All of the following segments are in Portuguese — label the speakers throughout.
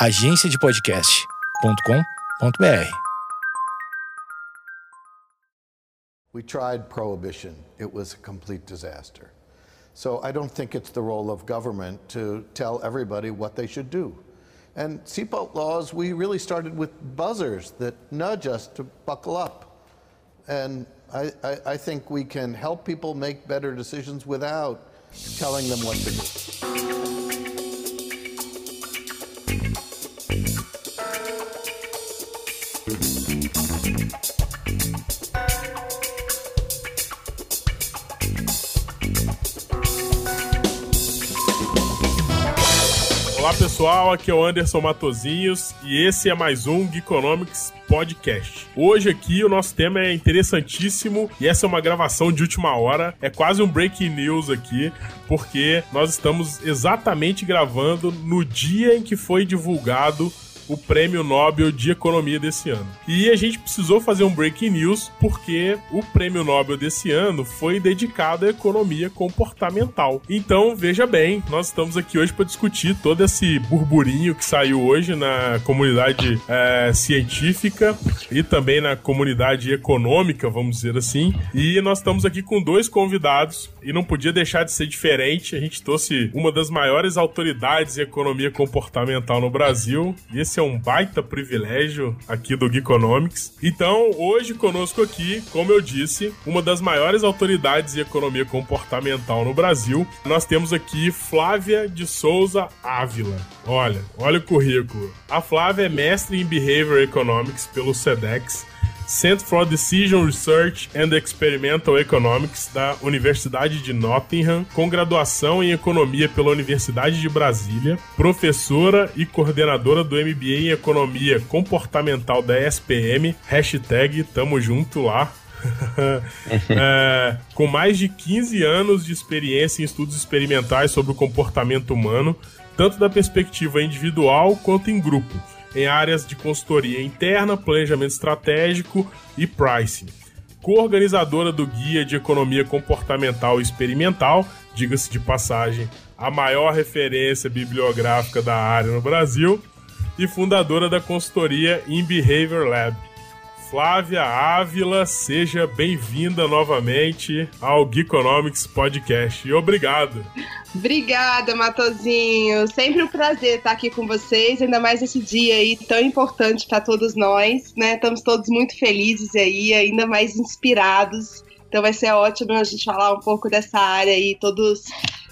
Speaker 1: agenciadepodcast.com.br.
Speaker 2: We tried prohibition. It was a complete disaster. So I don't think it's the role of government to tell everybody what they should do. And seatbelt laws, we really started with buzzers that nudge us to buckle up. And I, I, I think we can help people make better decisions without telling them what to do.
Speaker 3: Pessoal, aqui é o Anderson Matozinhos e esse é mais um Geekonomics Podcast. Hoje aqui o nosso tema é interessantíssimo e essa é uma gravação de última hora, é quase um breaking news aqui, porque nós estamos exatamente gravando no dia em que foi divulgado o Prêmio Nobel de Economia desse ano. E a gente precisou fazer um breaking news porque o Prêmio Nobel desse ano foi dedicado à economia comportamental. Então, veja bem, nós estamos aqui hoje para discutir todo esse burburinho que saiu hoje na comunidade é, científica e também na comunidade econômica, vamos dizer assim. E nós estamos aqui com dois convidados e não podia deixar de ser diferente. A gente trouxe uma das maiores autoridades em economia comportamental no Brasil. E esse é um baita privilégio aqui do Geekonomics. Então, hoje conosco aqui, como eu disse, uma das maiores autoridades em economia comportamental no Brasil. Nós temos aqui Flávia de Souza Ávila. Olha, olha o currículo. A Flávia é mestre em Behavior Economics pelo SEDEX Center for Decision Research and Experimental Economics da Universidade de Nottingham, com graduação em Economia pela Universidade de Brasília, professora e coordenadora do MBA em Economia Comportamental da SPM, hashtag tamo junto lá, é, com mais de 15 anos de experiência em estudos experimentais sobre o comportamento humano, tanto da perspectiva individual quanto em grupo em áreas de consultoria interna, planejamento estratégico e pricing. Co-organizadora do Guia de Economia Comportamental e Experimental, diga-se de passagem, a maior referência bibliográfica da área no Brasil, e fundadora da consultoria In Behavior Lab. Flávia Ávila, seja bem-vinda novamente ao Geekonomics Podcast. E obrigado.
Speaker 4: Obrigada, Matozinho. Sempre um prazer estar aqui com vocês, ainda mais esse dia aí tão importante para todos nós, né? Estamos todos muito felizes aí, ainda mais inspirados. Então vai ser ótimo a gente falar um pouco dessa área aí, todos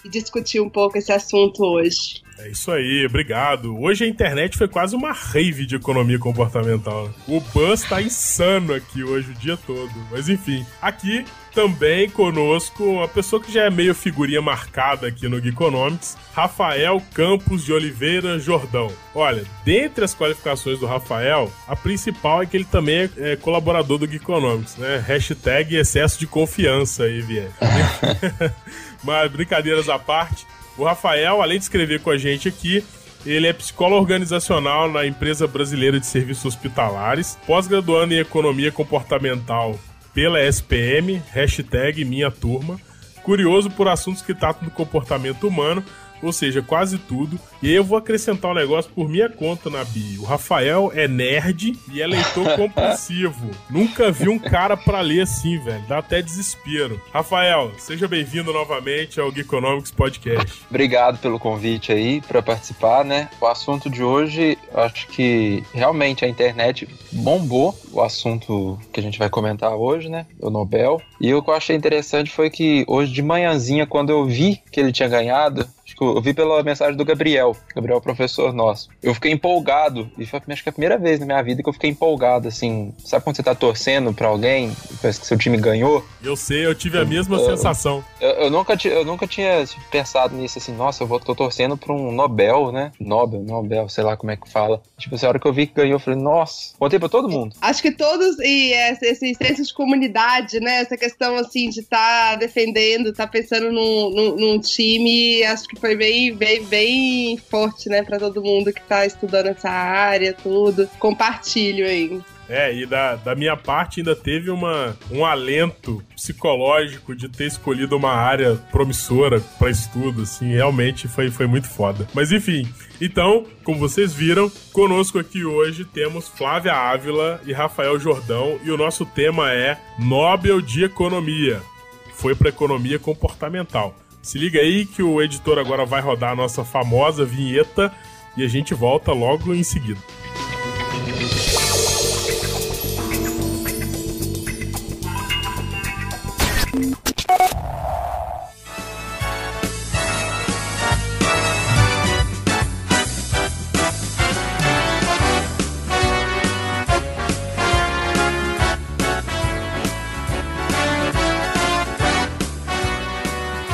Speaker 4: e discutir um pouco esse assunto hoje.
Speaker 3: É isso aí, obrigado. Hoje a internet foi quase uma rave de economia comportamental. O buzz tá insano aqui hoje o dia todo. Mas enfim, aqui também conosco uma pessoa que já é meio figurinha marcada aqui no Geekonomics, Rafael Campos de Oliveira Jordão. Olha, dentre as qualificações do Rafael, a principal é que ele também é, é colaborador do Geekonomics, né? Hashtag excesso de confiança aí, vier. Mas brincadeiras à parte, o Rafael, além de escrever com a gente aqui, ele é psicólogo organizacional na empresa brasileira de serviços hospitalares, pós-graduando em economia comportamental pela SPM, hashtag minha turma, curioso por assuntos que tratam do comportamento humano ou seja, quase tudo. E aí eu vou acrescentar um negócio por minha conta na bio. O Rafael é nerd e é leitor compulsivo. Nunca vi um cara pra ler assim, velho. Dá até desespero. Rafael, seja bem-vindo novamente ao Geekonomics Podcast.
Speaker 5: Obrigado pelo convite aí para participar, né? O assunto de hoje, acho que realmente a internet bombou o assunto que a gente vai comentar hoje, né? O Nobel. E o que eu achei interessante foi que hoje de manhãzinha, quando eu vi que ele tinha ganhado, acho que eu vi pela mensagem do Gabriel, Gabriel professor nosso. Eu fiquei empolgado, e foi acho que é a primeira vez na minha vida que eu fiquei empolgado, assim. Sabe quando você tá torcendo pra alguém, parece que seu time ganhou?
Speaker 3: Eu sei, eu tive a mesma
Speaker 5: eu,
Speaker 3: sensação.
Speaker 5: Eu, eu, nunca, eu nunca tinha pensado nisso, assim, nossa, eu vou, tô torcendo pra um Nobel, né? Nobel, Nobel, sei lá como é que fala. Tipo, assim, a hora que eu vi que ganhou, eu falei, nossa, contei pra todo mundo.
Speaker 4: Acho que todos, e esse senso de comunidade, né? Essa questão, assim, de estar tá defendendo, estar tá pensando num, num, num time, acho que foi bem, bem, bem forte, né, para todo mundo que tá estudando essa área, tudo. Compartilho aí.
Speaker 3: É, e da, da minha parte ainda teve uma, um alento psicológico de ter escolhido uma área promissora para estudo, assim, realmente foi, foi muito foda. Mas enfim, então, como vocês viram, conosco aqui hoje temos Flávia Ávila e Rafael Jordão e o nosso tema é Nobel de Economia. Foi para economia comportamental. Se liga aí que o editor agora vai rodar a nossa famosa vinheta e a gente volta logo em seguida.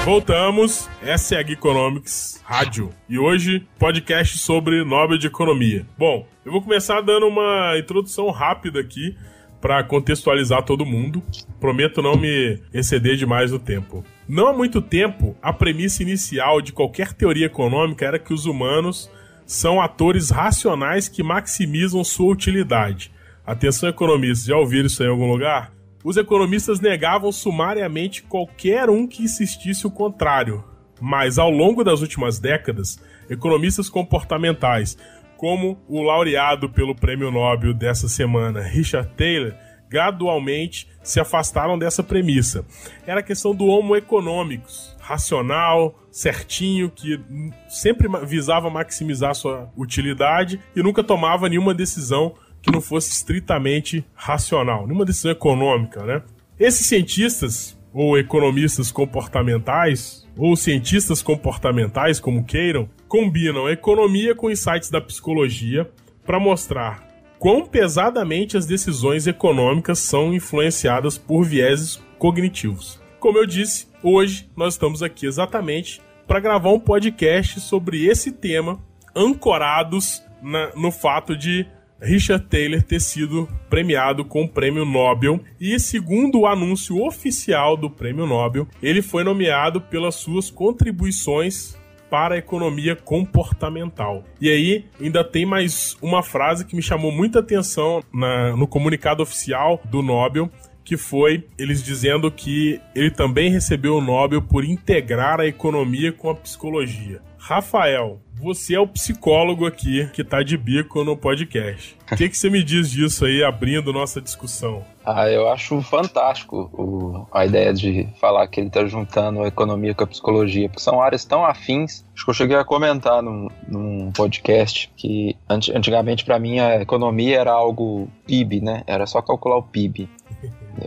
Speaker 3: Voltamos, essa é a Geekonomics Rádio e hoje podcast sobre Nobel de Economia. Bom, eu vou começar dando uma introdução rápida aqui para contextualizar todo mundo. Prometo não me exceder demais no tempo. Não há muito tempo, a premissa inicial de qualquer teoria econômica era que os humanos são atores racionais que maximizam sua utilidade. Atenção, economistas, já ouviram isso em algum lugar? Os economistas negavam sumariamente qualquer um que insistisse o contrário. Mas ao longo das últimas décadas, economistas comportamentais, como o laureado pelo prêmio Nobel dessa semana, Richard Taylor, gradualmente se afastaram dessa premissa. Era a questão do homo econômicos, racional, certinho, que sempre visava maximizar sua utilidade e nunca tomava nenhuma decisão que não fosse estritamente racional, nenhuma decisão econômica, né? Esses cientistas ou economistas comportamentais ou cientistas comportamentais, como queiram, combinam a economia com insights da psicologia para mostrar quão pesadamente as decisões econômicas são influenciadas por vieses cognitivos. Como eu disse, hoje nós estamos aqui exatamente para gravar um podcast sobre esse tema, ancorados na, no fato de Richard Taylor ter sido premiado com o Prêmio Nobel e, segundo o anúncio oficial do Prêmio Nobel, ele foi nomeado pelas suas contribuições para a economia comportamental. E aí, ainda tem mais uma frase que me chamou muita atenção na, no comunicado oficial do Nobel, que foi eles dizendo que ele também recebeu o Nobel por integrar a economia com a psicologia. Rafael, você é o psicólogo aqui que tá de bico no podcast. O que, que você me diz disso aí, abrindo nossa discussão?
Speaker 5: Ah, eu acho fantástico o, a ideia de falar que ele tá juntando a economia com a psicologia, porque são áreas tão afins. Acho que eu cheguei a comentar num, num podcast que antigamente para mim a economia era algo PIB, né? Era só calcular o PIB.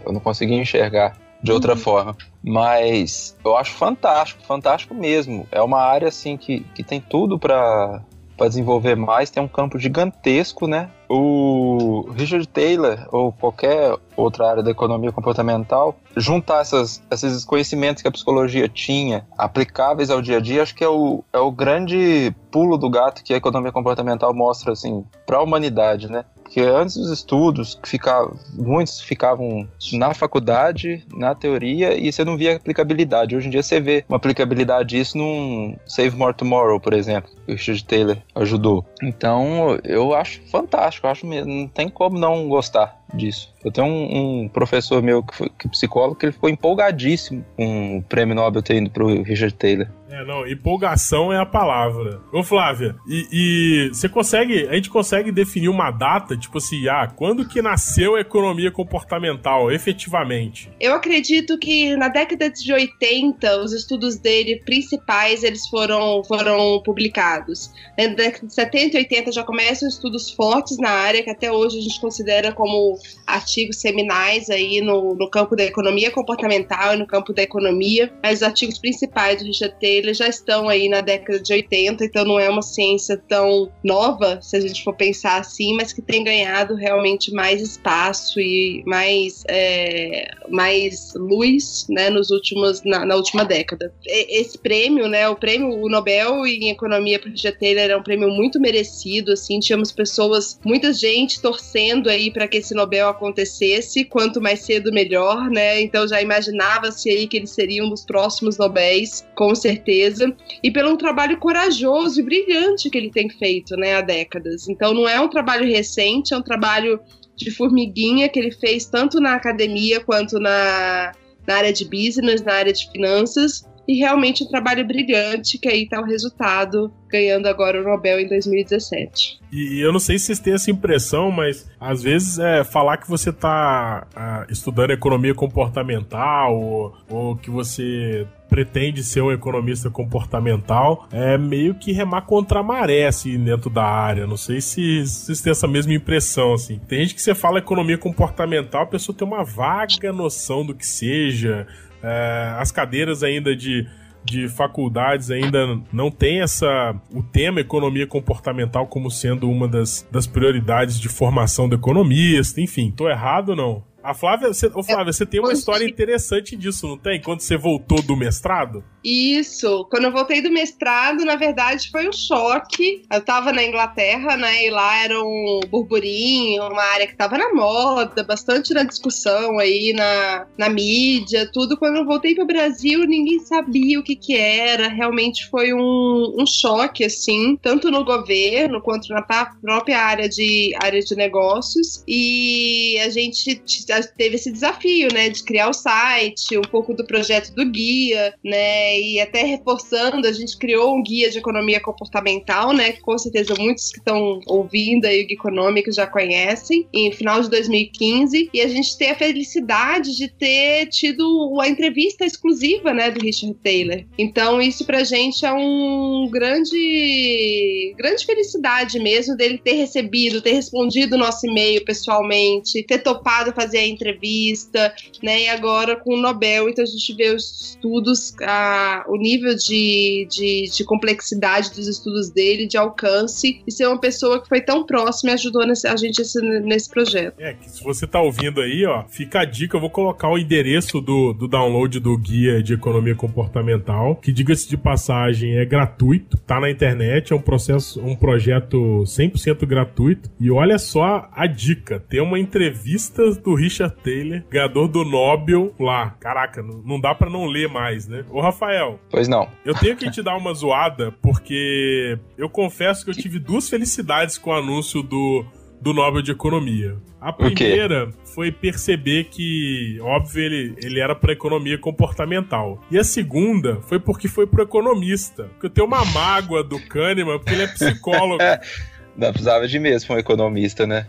Speaker 5: Eu não conseguia enxergar de outra uhum. forma. Mas eu acho fantástico, fantástico mesmo. É uma área assim que, que tem tudo para para desenvolver mais, tem um campo gigantesco, né? O Richard Taylor ou qualquer outra área da economia comportamental juntar essas, esses conhecimentos que a psicologia tinha aplicáveis ao dia a dia, acho que é o, é o grande pulo do gato que a economia comportamental mostra assim para a humanidade, né? Porque antes dos estudos, ficava, muitos ficavam na faculdade, na teoria, e você não via aplicabilidade. Hoje em dia você vê uma aplicabilidade disso num Save More Tomorrow, por exemplo, que o Richard Taylor ajudou. Então, eu acho fantástico, eu acho mesmo, não tem como não gostar disso. Eu tenho um, um professor meu que, foi, que é psicólogo que ele ficou empolgadíssimo com o prêmio Nobel ter ido pro Richard Taylor.
Speaker 3: É, não, empolgação é a palavra. Ô, Flávia, e, e, você consegue, a gente consegue definir uma data, tipo assim, ah, quando que nasceu a economia comportamental, efetivamente?
Speaker 4: Eu acredito que na década de 80, os estudos dele principais, eles foram, foram publicados. Na década de 70 e 80 já começam estudos fortes na área, que até hoje a gente considera como artigos seminais aí no, no campo da economia comportamental e no campo da economia, mas os artigos principais do Richard Taylor já estão aí na década de 80, então não é uma ciência tão nova, se a gente for pensar assim, mas que tem ganhado realmente mais espaço e mais, é, mais luz né, nos últimos, na, na, última década. Esse prêmio, né, o prêmio o Nobel em Economia para Richard Taylor é um prêmio muito merecido, assim, tínhamos pessoas, muita gente torcendo aí para que esse Nobel acontecesse, quanto mais cedo melhor, né? Então já imaginava-se aí que ele seria um dos próximos Nobéis, com certeza, e pelo um trabalho corajoso e brilhante que ele tem feito, né, há décadas. Então não é um trabalho recente, é um trabalho de formiguinha que ele fez tanto na academia quanto na, na área de business, na área de finanças, e realmente um trabalho brilhante, que aí está o resultado, ganhando agora o Nobel em 2017.
Speaker 3: E, eu não sei se vocês têm essa impressão, mas às vezes é falar que você está ah, estudando economia comportamental ou, ou que você pretende ser um economista comportamental é meio que remar contra a maré, assim, dentro da área. Não sei se vocês têm essa mesma impressão, assim. Tem gente que você fala economia comportamental, a pessoa tem uma vaga noção do que seja. É, as cadeiras ainda de de faculdades ainda não tem essa o tema economia comportamental como sendo uma das, das prioridades de formação do economista, enfim, tô errado ou não? A Flávia, você, ô Flávia, você tem uma história interessante disso, não tem? Quando você voltou do mestrado?
Speaker 4: Isso. Quando eu voltei do mestrado, na verdade, foi um choque. Eu tava na Inglaterra, né? E lá era um burburinho, uma área que tava na moda, bastante na discussão aí, na, na mídia, tudo. Quando eu voltei pro Brasil, ninguém sabia o que que era. Realmente foi um, um choque, assim, tanto no governo quanto na própria área de, área de negócios. E a gente teve esse desafio, né? De criar o site, um pouco do projeto do guia, né? e até reforçando, a gente criou um guia de economia comportamental, né? Que com certeza muitos que estão ouvindo aí o Guia Econômico já conhecem, em final de 2015. E a gente tem a felicidade de ter tido a entrevista exclusiva, né, do Richard Taylor. Então, isso pra gente é um grande, grande felicidade mesmo dele ter recebido, ter respondido o nosso e-mail pessoalmente, ter topado fazer a entrevista, né? E agora com o Nobel, então a gente vê os estudos, a o nível de, de, de, complexidade dos estudos dele, de alcance, e ser uma pessoa que foi tão próxima e ajudou nesse, a gente nesse, nesse projeto.
Speaker 3: É, que se você tá ouvindo aí, ó, fica a dica, eu vou colocar o endereço do, do download do guia de economia comportamental, que diga-se de passagem, é gratuito, tá na internet, é um processo, um projeto 100% gratuito, e olha só a dica, tem uma entrevista do Richard Taylor, ganhador do Nobel lá. Caraca, não, não dá para não ler mais, né? Ô, Rafael.
Speaker 5: Pois não.
Speaker 3: Eu tenho que te dar uma zoada, porque eu confesso que eu tive duas felicidades com o anúncio do, do Nobel de Economia. A primeira foi perceber que, óbvio, ele, ele era para economia comportamental. E a segunda foi porque foi pro economista. Porque eu tenho uma mágoa do Kahneman, porque ele é psicólogo.
Speaker 5: Não precisava de mesmo um economista, né?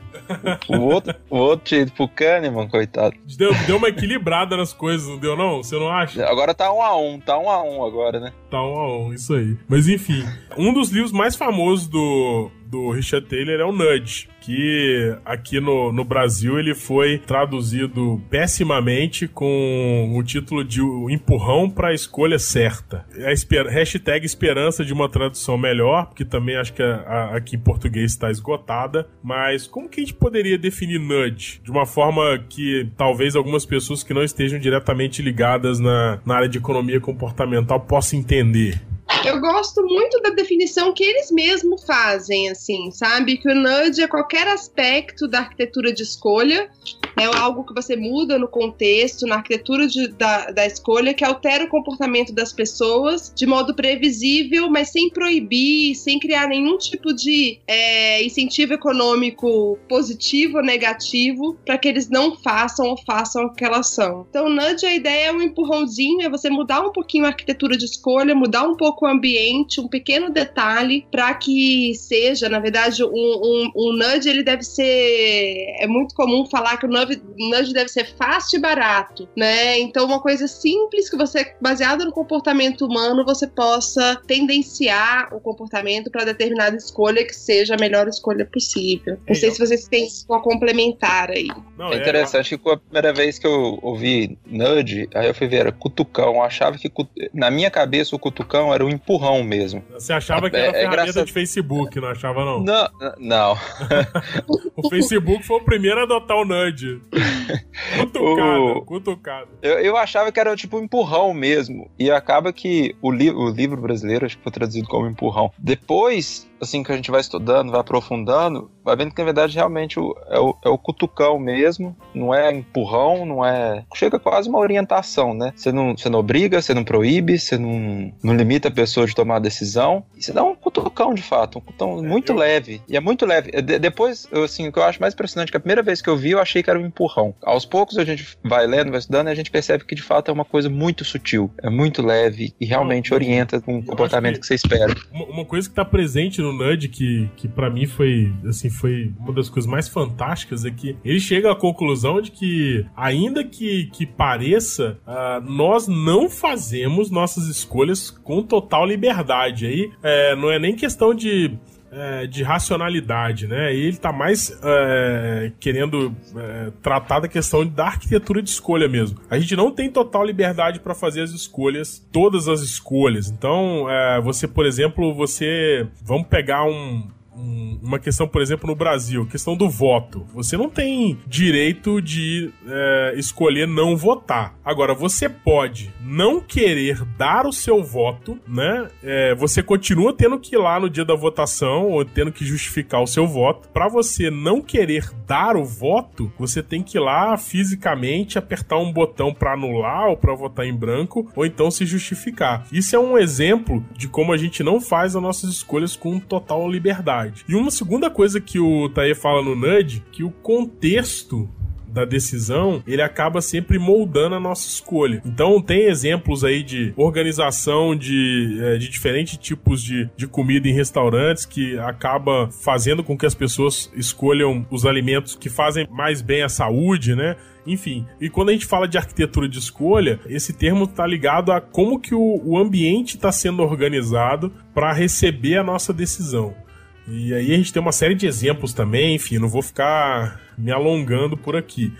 Speaker 5: O, outro, o outro tinha pro Kahneman, coitado.
Speaker 3: Deu, deu uma equilibrada nas coisas, não deu, não? Você não acha?
Speaker 5: Agora tá um a um, tá um a um agora, né?
Speaker 3: Tá um a um, isso aí. Mas enfim, um dos livros mais famosos do, do Richard Taylor é o Nudge, que aqui no, no Brasil ele foi traduzido pessimamente com o título de O Empurrão para a Escolha Certa. A esper hashtag esperança de uma tradução melhor, porque também acho que a, a, aqui em português está esgotada, mas como que a gente poderia definir Nudge de uma forma que talvez algumas pessoas que não estejam diretamente ligadas na, na área de economia comportamental possam entender?
Speaker 4: Eu gosto muito da definição que eles mesmos fazem, assim, sabe? Que o nudge é qualquer aspecto da arquitetura de escolha, é algo que você muda no contexto, na arquitetura de, da, da escolha, que altera o comportamento das pessoas de modo previsível, mas sem proibir, sem criar nenhum tipo de é, incentivo econômico positivo ou negativo para que eles não façam ou façam aquela ação. Então, nudge, a ideia é um empurrãozinho, é você mudar um pouquinho a arquitetura de escolha, mudar um pouco o ambiente, um pequeno detalhe para que seja, na verdade, um, um, um, nudge ele deve ser. É muito comum falar que o nudge deve ser fácil e barato, né? Então, uma coisa simples que você, baseada no comportamento humano, você possa tendenciar o comportamento para determinada escolha que seja a melhor escolha possível. Não sei se vocês têm uma complementar aí.
Speaker 5: Não, é interessante que a primeira vez que eu ouvi nudge, aí eu fui ver, era cutucão. Eu achava que na minha cabeça o cutucão era o empurrão mesmo.
Speaker 3: Você achava que era é, é ferramenta de Facebook, não achava não?
Speaker 5: Não, não.
Speaker 3: o Facebook foi o primeiro a adotar o nudge. Cutucado, o... cutucado.
Speaker 5: Eu, eu achava que era tipo um empurrão mesmo. E acaba que o, li o livro brasileiro, acho que foi traduzido como empurrão. Depois assim, que a gente vai estudando, vai aprofundando, vai vendo que na verdade realmente o, é, o, é o cutucão mesmo, não é empurrão, não é. Chega quase uma orientação, né? Você não, você não obriga, você não proíbe, você não, não limita a pessoa de tomar a decisão, e você dá um cutucão de fato, um cutucão é, muito eu... leve. E é muito leve. De, depois, assim, o que eu acho mais impressionante é que a primeira vez que eu vi, eu achei que era um empurrão. Aos poucos a gente vai lendo, vai estudando, e a gente percebe que de fato é uma coisa muito sutil, é muito leve e realmente orienta com o comportamento que, que, você espera.
Speaker 3: Uma, uma coisa que está presente no Nudge que, que para mim foi assim foi uma das coisas mais fantásticas é que ele chega à conclusão de que ainda que, que pareça uh, nós não fazemos nossas escolhas com total liberdade. Aí é, não é nem questão de é, de racionalidade, né? E ele tá mais é, querendo é, tratar da questão da arquitetura de escolha mesmo. A gente não tem total liberdade para fazer as escolhas, todas as escolhas. Então, é, você, por exemplo, você. Vamos pegar um, uma questão, por exemplo, no Brasil, questão do voto. Você não tem direito de é, escolher não votar. Agora, você pode não querer dar o seu voto, né? É, você continua tendo que ir lá no dia da votação ou tendo que justificar o seu voto. Para você não querer dar o voto, você tem que ir lá fisicamente apertar um botão para anular ou para votar em branco ou então se justificar. Isso é um exemplo de como a gente não faz as nossas escolhas com total liberdade E uma segunda coisa que o Tae fala no Nudge, que o contexto da decisão, ele acaba sempre moldando a nossa escolha. Então, tem exemplos aí de organização de, é, de diferentes tipos de, de comida em restaurantes que acaba fazendo com que as pessoas escolham os alimentos que fazem mais bem à saúde, né? Enfim, e quando a gente fala de arquitetura de escolha, esse termo está ligado a como que o, o ambiente está sendo organizado para receber a nossa decisão. E aí a gente tem uma série de exemplos também, enfim, não vou ficar me alongando por aqui.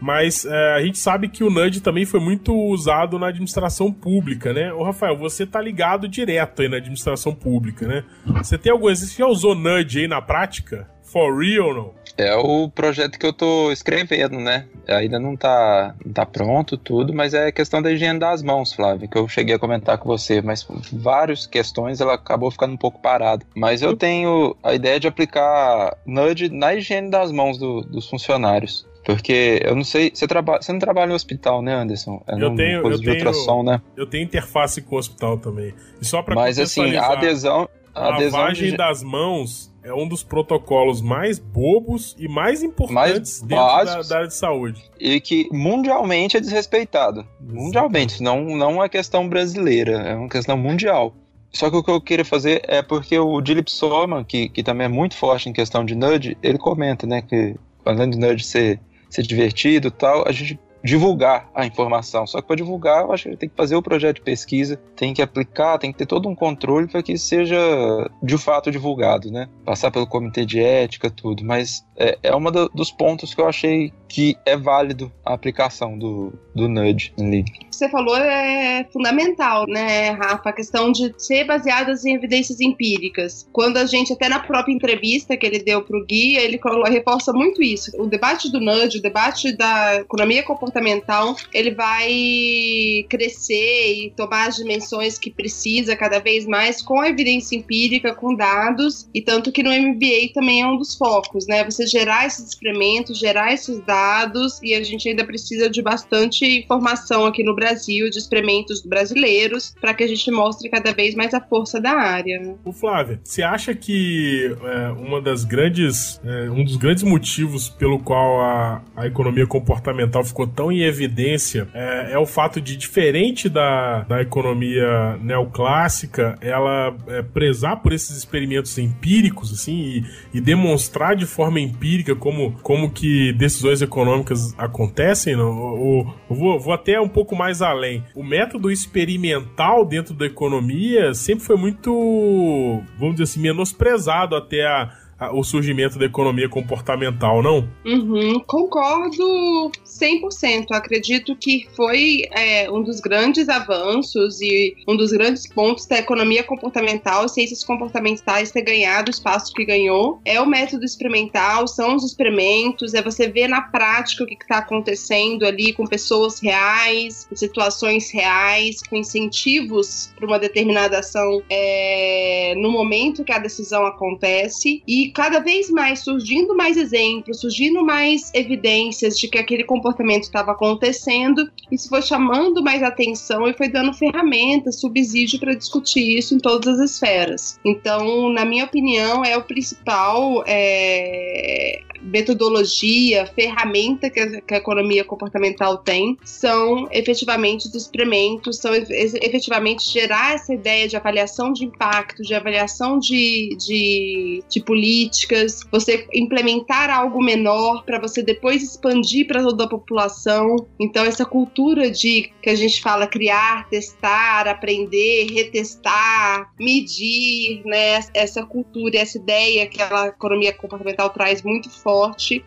Speaker 3: Mas é, a gente sabe que o NUD também foi muito usado na administração pública, né? Ô, Rafael, você tá ligado direto aí na administração pública, né? Você tem algum... Você já usou NUD aí na prática? For real ou não?
Speaker 5: É o projeto que eu tô escrevendo, né? Ainda não tá, não tá pronto tudo, mas é questão da higiene das mãos, Flávio, que eu cheguei a comentar com você, mas várias questões ela acabou ficando um pouco parada. Mas eu tenho a ideia de aplicar nudge na higiene das mãos do, dos funcionários. Porque eu não sei, você, trabalha, você não trabalha no hospital, né, Anderson?
Speaker 3: É eu tenho, eu tenho, ultrassom, né? Eu tenho interface com o hospital também. E só para
Speaker 5: Mas assim, a adesão,
Speaker 3: a,
Speaker 5: adesão
Speaker 3: lavagem de... das mãos é um dos protocolos mais bobos e mais importantes mais dentro da, da, área de saúde.
Speaker 5: E que mundialmente é desrespeitado. Mundialmente, não, não é questão brasileira, é uma questão mundial. Só que o que eu queria fazer é porque o Dilip Soman, que, que também é muito forte em questão de nudge, ele comenta, né, que além do nudge ser, ser divertido tal, a gente divulgar a informação. Só que para divulgar, eu acho que ele tem que fazer o projeto de pesquisa, tem que aplicar, tem que ter todo um controle para que seja de fato divulgado, né? Passar pelo comitê de ética, tudo. Mas é, é um dos pontos que eu achei que é válido a aplicação do, do nudge ali.
Speaker 4: Você falou é fundamental, né, Rafa? A questão de ser baseadas em evidências empíricas. Quando a gente, até na própria entrevista que ele deu para o guia, ele reforça muito isso. O debate do nudge, o debate da economia comportamental, ele vai crescer e tomar as dimensões que precisa cada vez mais com a evidência empírica, com dados, e tanto que no MBA também é um dos focos, né? Você gerar esses experimentos, gerar esses dados, e a gente ainda precisa de bastante informação aqui no Brasil, de experimentos brasileiros, para que a gente mostre cada vez mais a força da área.
Speaker 3: O Flávio, você acha que é, uma das grandes, é, um dos grandes motivos pelo qual a, a economia comportamental ficou tão em evidência é, é o fato de, diferente da, da economia neoclássica, ela é, prezar por esses experimentos empíricos, assim, e, e demonstrar de forma empírica como, como que decisões econômicas acontecem, não? Vou, vou até um pouco mais além. O método experimental dentro da economia sempre foi muito, vamos dizer assim, menosprezado até a o surgimento da economia comportamental, não?
Speaker 4: Uhum, concordo 100%. Acredito que foi é, um dos grandes avanços e um dos grandes pontos da economia comportamental, ciências comportamentais ter ganhado o espaço que ganhou. É o método experimental, são os experimentos, é você ver na prática o que está acontecendo ali com pessoas reais, situações reais, com incentivos para uma determinada ação é, no momento que a decisão acontece e cada vez mais surgindo mais exemplos, surgindo mais evidências de que aquele comportamento estava acontecendo, isso foi chamando mais atenção e foi dando ferramentas, subsídio para discutir isso em todas as esferas. Então, na minha opinião, é o principal é, metodologia, ferramenta que a, que a, economia comportamental tem, são efetivamente os experimentos, são efetivamente gerar essa ideia de avaliação de impacto, de avaliação de, de, de políticas, você implementar algo menor para você depois expandir para toda a população. Então, essa cultura de que a gente fala criar, testar, aprender, retestar, medir, né? Essa cultura, essa ideia que a economia comportamental traz muito forte,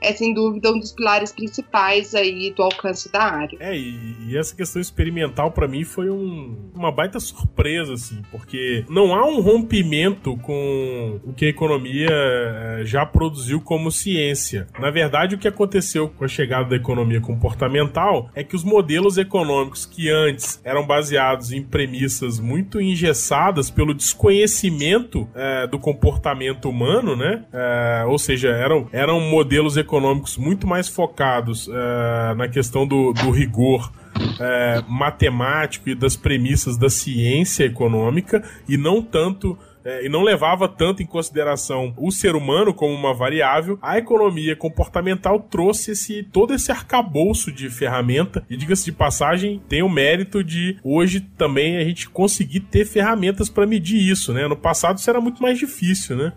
Speaker 4: é sem dúvida um dos pilares principais aí do alcance da área.
Speaker 3: É, e, e essa questão experimental para mim foi um, uma baita surpresa, assim, porque não há um rompimento com o que a economia eh, já produziu como ciência. Na verdade, o que aconteceu com a chegada da economia comportamental é que os modelos econômicos que antes eram baseados em premissas muito engessadas pelo desconhecimento é, do comportamento humano, né? É, ou seja, eram, eram modelos econômicos muito mais focados é, na questão do, do rigor é, matemático e das premissas da ciência econômica e não tanto é, e não levava tanto em consideração o ser humano como uma variável, a economia comportamental trouxe esse todo esse arcabouço de ferramenta e diga-se de passagem tem o mérito de hoje também a gente conseguir ter ferramentas para medir isso, né? No passado isso era muito mais difícil, né?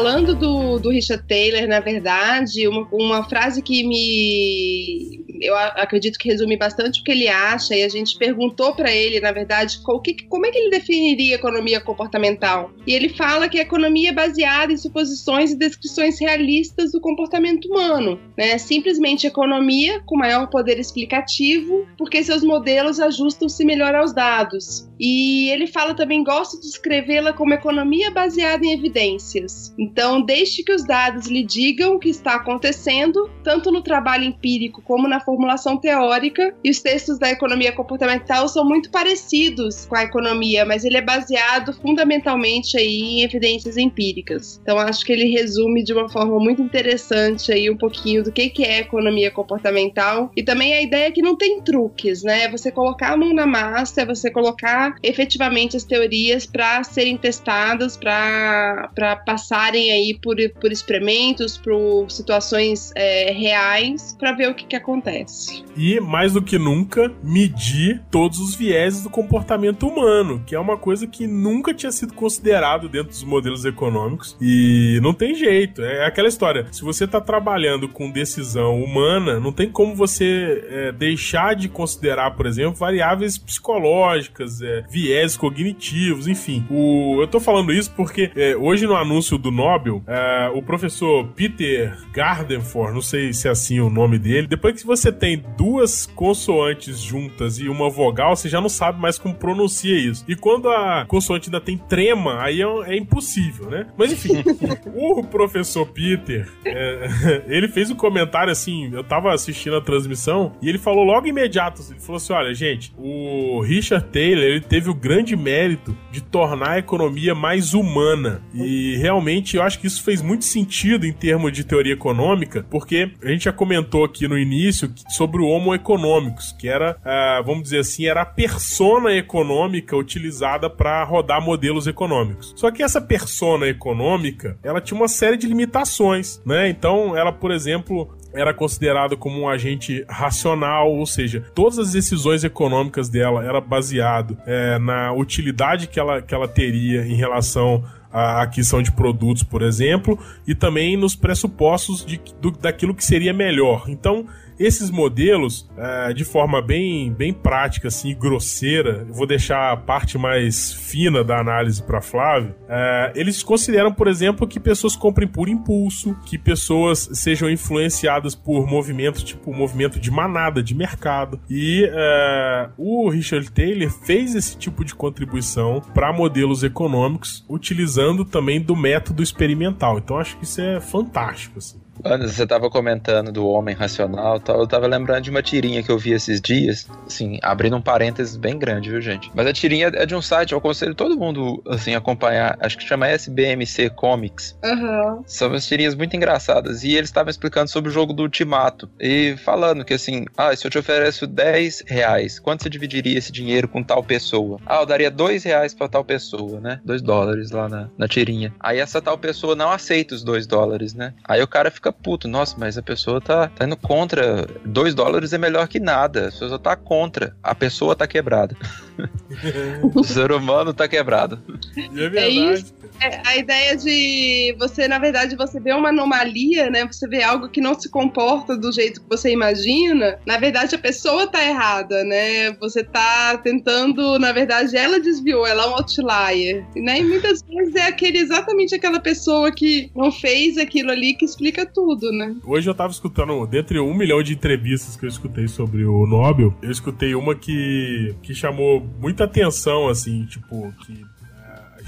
Speaker 4: Falando do, do Richard Taylor, na verdade, uma, uma frase que me eu acredito que resume bastante o que ele acha, e a gente perguntou para ele, na verdade, qual, que, como é que ele definiria economia comportamental. E ele fala que a economia é baseada em suposições e descrições realistas do comportamento humano, né? Simplesmente economia com maior poder explicativo, porque seus modelos ajustam-se melhor aos dados. E ele fala também, gosta de escrevê-la como economia baseada em evidências. Então, deixe que os dados lhe digam o que está acontecendo, tanto no trabalho empírico como na formulação teórica e os textos da economia comportamental são muito parecidos com a economia, mas ele é baseado fundamentalmente aí em evidências empíricas. Então acho que ele resume de uma forma muito interessante aí um pouquinho do que é economia comportamental e também a ideia que não tem truques, né? É você colocar a mão na massa, é você colocar efetivamente as teorias para serem testadas, para passarem aí por, por experimentos, por situações é, reais, para ver o que, que acontece.
Speaker 3: E, mais do que nunca, medir todos os vieses do comportamento humano, que é uma coisa que nunca tinha sido considerado dentro dos modelos econômicos. E não tem jeito. É aquela história. Se você está trabalhando com decisão humana, não tem como você é, deixar de considerar, por exemplo, variáveis psicológicas, é, viés cognitivos, enfim. O, eu estou falando isso porque é, hoje no anúncio do Nobel, é, o professor Peter Gardenford, não sei se é assim o nome dele, depois que você você tem duas consoantes juntas e uma vogal, você já não sabe mais como pronuncia isso. E quando a consoante ainda tem trema, aí é, é impossível, né? Mas enfim, o professor Peter, é, ele fez um comentário assim, eu tava assistindo a transmissão, e ele falou logo imediato, ele falou assim, olha, gente, o Richard Taylor, ele teve o grande mérito de tornar a economia mais humana. E realmente eu acho que isso fez muito sentido em termos de teoria econômica, porque a gente já comentou aqui no início sobre o Homo economicus, que era, uh, vamos dizer assim, era a persona econômica utilizada para rodar modelos econômicos. Só que essa persona econômica, ela tinha uma série de limitações, né? Então, ela, por exemplo, era considerado como um agente racional, ou seja, todas as decisões econômicas dela era baseado é, na utilidade que ela, que ela teria em relação a aquisição de produtos, por exemplo, e também nos pressupostos de, do, daquilo que seria melhor. Então, esses modelos, é, de forma bem, bem prática, assim, grosseira, eu vou deixar a parte mais fina da análise para Flávio. É, eles consideram, por exemplo, que pessoas comprem por impulso, que pessoas sejam influenciadas por movimentos tipo movimento de manada, de mercado. E é, o Richard Taylor fez esse tipo de contribuição para modelos econômicos, utilizando também do método experimental. Então acho que isso é fantástico. Assim.
Speaker 5: Antes você estava comentando do homem racional tal, eu estava lembrando de uma tirinha que eu vi esses dias, assim, abrindo um parênteses bem grande, viu, gente? Mas a tirinha é de um site, eu aconselho todo mundo, assim, acompanhar, acho que chama SBMC Comics.
Speaker 4: Uhum.
Speaker 5: São umas tirinhas muito engraçadas, e eles estavam explicando sobre o jogo do Ultimato, e falando que, assim, ah, se eu te ofereço 10 reais, quanto você dividiria esse dinheiro com tal pessoa? Ah, eu daria 2 reais pra tal pessoa, né? 2 dólares lá na, na tirinha. Aí essa tal pessoa não aceita os 2 dólares, né? Aí o cara fica fica puto. Nossa, mas a pessoa tá, tá indo contra. 2 dólares é melhor que nada. A pessoa tá contra. A pessoa tá quebrada. o ser humano tá quebrado.
Speaker 3: É. É isso.
Speaker 4: É, a ideia de você, na verdade, você vê uma anomalia, né? Você vê algo que não se comporta do jeito que você imagina. Na verdade, a pessoa tá errada, né? Você tá tentando, na verdade, ela desviou, ela é um outlier. Né? E muitas vezes é aquele exatamente aquela pessoa que não fez aquilo ali que explica tudo, né?
Speaker 3: Hoje eu tava escutando, dentre um milhão de entrevistas que eu escutei sobre o Nobel, eu escutei uma que, que chamou muita atenção, assim, tipo, que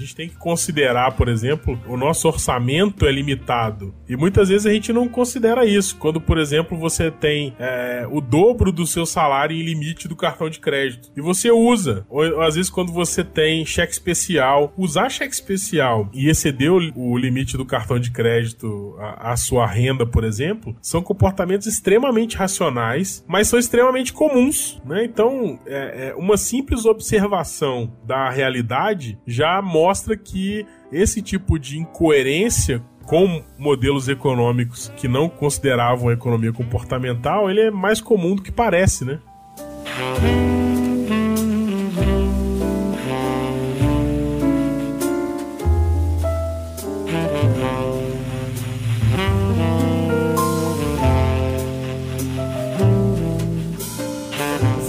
Speaker 3: gente tem que considerar, por exemplo, o nosso orçamento é limitado. E muitas vezes a gente não considera isso. Quando, por exemplo, você tem é, o dobro do seu salário em limite do cartão de crédito. E você usa. Ou, às vezes quando você tem cheque especial. Usar cheque especial e exceder o, o limite do cartão de crédito, a sua renda, por exemplo, são comportamentos extremamente racionais, mas são extremamente comuns. Né? Então, é, é uma simples observação da realidade já mostra mostra que esse tipo de incoerência com modelos econômicos que não consideravam a economia comportamental, ele é mais comum do que parece, né?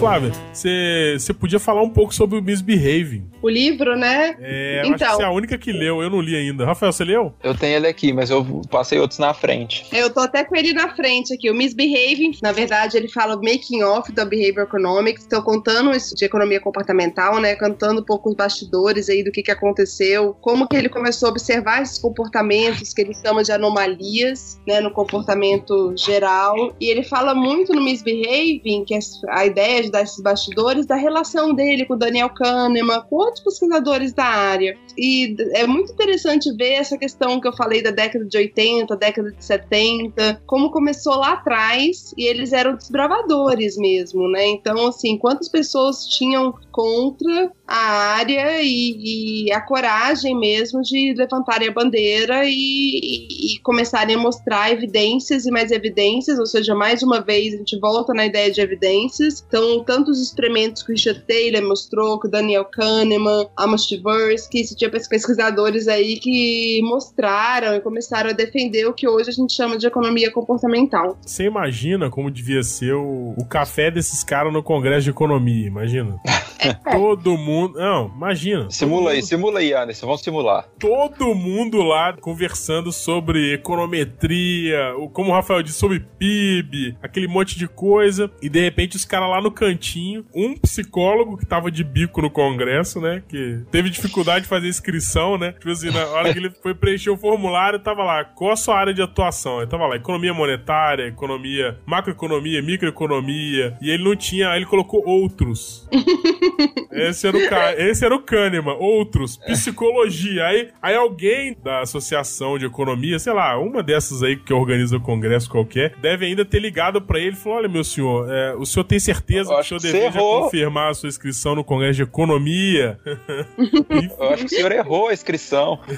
Speaker 3: Flávia, você podia falar um pouco sobre o Misbehaving.
Speaker 4: O livro, né?
Speaker 3: É, então. acho que então. você é a única que leu, eu não li ainda. Rafael, você leu?
Speaker 5: Eu tenho ele aqui, mas eu passei outros na frente.
Speaker 4: Eu tô até com ele na frente aqui. O Misbehaving, na verdade, ele fala making off da Behavior Economics. Tô contando isso de economia comportamental, né? Cantando um pouco os bastidores aí do que, que aconteceu, como que ele começou a observar esses comportamentos que ele chama de anomalias, né? No comportamento geral. E ele fala muito no Misbehaving, que é a ideia de desses bastidores da relação dele com Daniel Kahneman, com outros pesquisadores da área. E é muito interessante ver essa questão que eu falei da década de 80, década de 70, como começou lá atrás e eles eram desbravadores mesmo, né? Então, assim, quantas pessoas tinham contra a área e, e a coragem mesmo de levantarem a bandeira e, e, e, começarem a mostrar evidências e mais evidências, ou seja, mais uma vez a gente volta na ideia de evidências. Então, tantos experimentos que o Richard Taylor mostrou, que o Daniel Kahneman, Amos Tversky, tinha pesquisadores aí que mostraram e começaram a defender o que hoje a gente chama de economia comportamental.
Speaker 3: Você imagina como devia ser o, o café desses caras no Congresso de Economia, imagina. É. Todo mundo mundo. Não, imagina.
Speaker 5: Simula
Speaker 3: aí,
Speaker 5: mundo... simula aí, Anderson. Vamos simular.
Speaker 3: Todo mundo lá conversando sobre econometria, como o Rafael disse, sobre PIB, aquele monte de coisa. E de repente os caras lá no cantinho, um psicólogo que tava de bico no congresso, né? Que teve dificuldade de fazer inscrição, né? Tipo assim, na hora que ele foi preencher o formulário, tava lá, qual a sua área de atuação? Ele tava lá, economia monetária, economia, macroeconomia, microeconomia. E ele não tinha, aí ele colocou outros. Esse era o esse era o Kahneman. Outros, psicologia. Aí, aí alguém da Associação de Economia, sei lá, uma dessas aí que organiza o congresso qualquer, deve ainda ter ligado para ele e falou: Olha, meu senhor, é, o senhor tem certeza que senhor deveria confirmar a sua inscrição no Congresso de Economia.
Speaker 5: eu acho que o senhor errou a inscrição.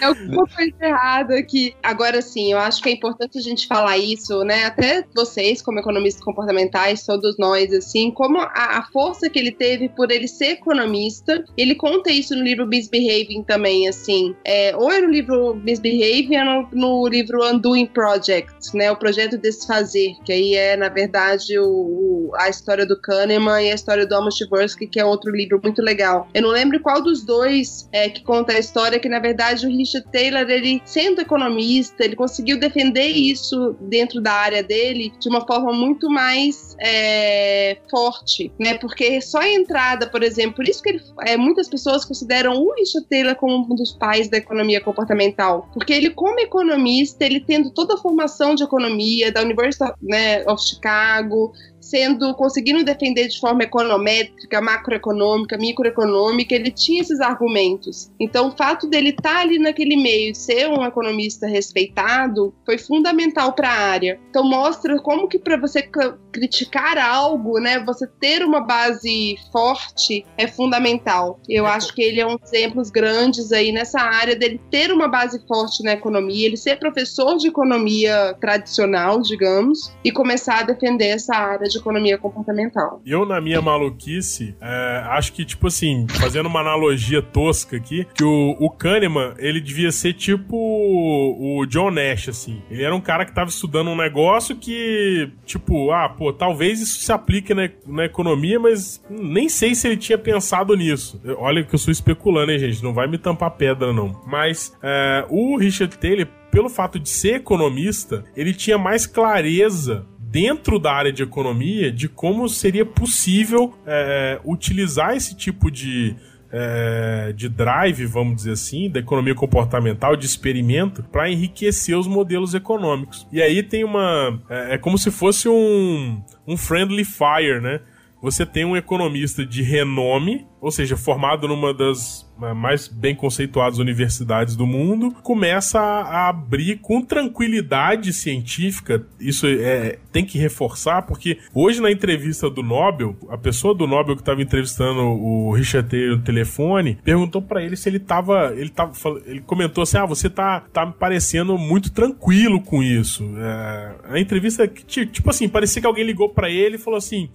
Speaker 4: É uma coisa errada aqui. Agora sim, eu acho que é importante a gente falar isso, né? Até vocês, como economistas comportamentais, todos nós, assim, como a, a força que ele teve por ele ser economista. Ele conta isso no livro Misbehaving também, assim. É, ou é no livro Misbehaving, ou no, no livro Undoing Project, né? O projeto Desfazer, que aí é, na verdade, o, o, a história do Kahneman e a história do Amos Tversky, que é outro livro muito legal. Eu não lembro qual dos dois é que conta a história que, na verdade, o Richard Taylor, ele sendo economista, ele conseguiu defender isso dentro da área dele de uma forma muito mais é, forte, né? Porque só a entrada, por exemplo, por isso que ele, é, muitas pessoas consideram o Richard Taylor como um dos pais da economia comportamental, porque ele, como economista, ele tendo toda a formação de economia da University né, of Chicago, sendo conseguindo defender de forma econométrica, macroeconômica, microeconômica, ele tinha esses argumentos. Então, o fato dele estar tá ali naquele meio, ser um economista respeitado, foi fundamental para a área. Então, mostra como que para você criticar algo, né, você ter uma base forte é fundamental. Eu acho que ele é um exemplos grandes aí nessa área dele ter uma base forte na economia, ele ser professor de economia tradicional, digamos, e começar a defender essa área de de economia comportamental.
Speaker 3: Eu, na minha maluquice, é, acho que, tipo assim, fazendo uma analogia tosca aqui, que o, o Kahneman, ele devia ser tipo o John Nash, assim. Ele era um cara que tava estudando um negócio que, tipo, ah, pô, talvez isso se aplique na, na economia, mas nem sei se ele tinha pensado nisso. Olha que eu sou especulando, hein, gente? Não vai me tampar pedra, não. Mas é, o Richard Taylor, pelo fato de ser economista, ele tinha mais clareza dentro da área de economia de como seria possível é, utilizar esse tipo de, é, de drive, vamos dizer assim, da economia comportamental, de experimento, para enriquecer os modelos econômicos. E aí tem uma. É, é como se fosse um, um friendly fire, né? Você tem um economista de renome, ou seja, formado numa das né, mais bem conceituadas universidades do mundo, começa a abrir com tranquilidade científica. Isso é, tem que reforçar, porque hoje na entrevista do Nobel, a pessoa do Nobel que estava entrevistando o Richard Taylor no telefone perguntou para ele se ele estava. Ele, tava, ele comentou assim: Ah, você tá, tá me parecendo muito tranquilo com isso. É, a entrevista, tipo assim, parecia que alguém ligou para ele e falou assim: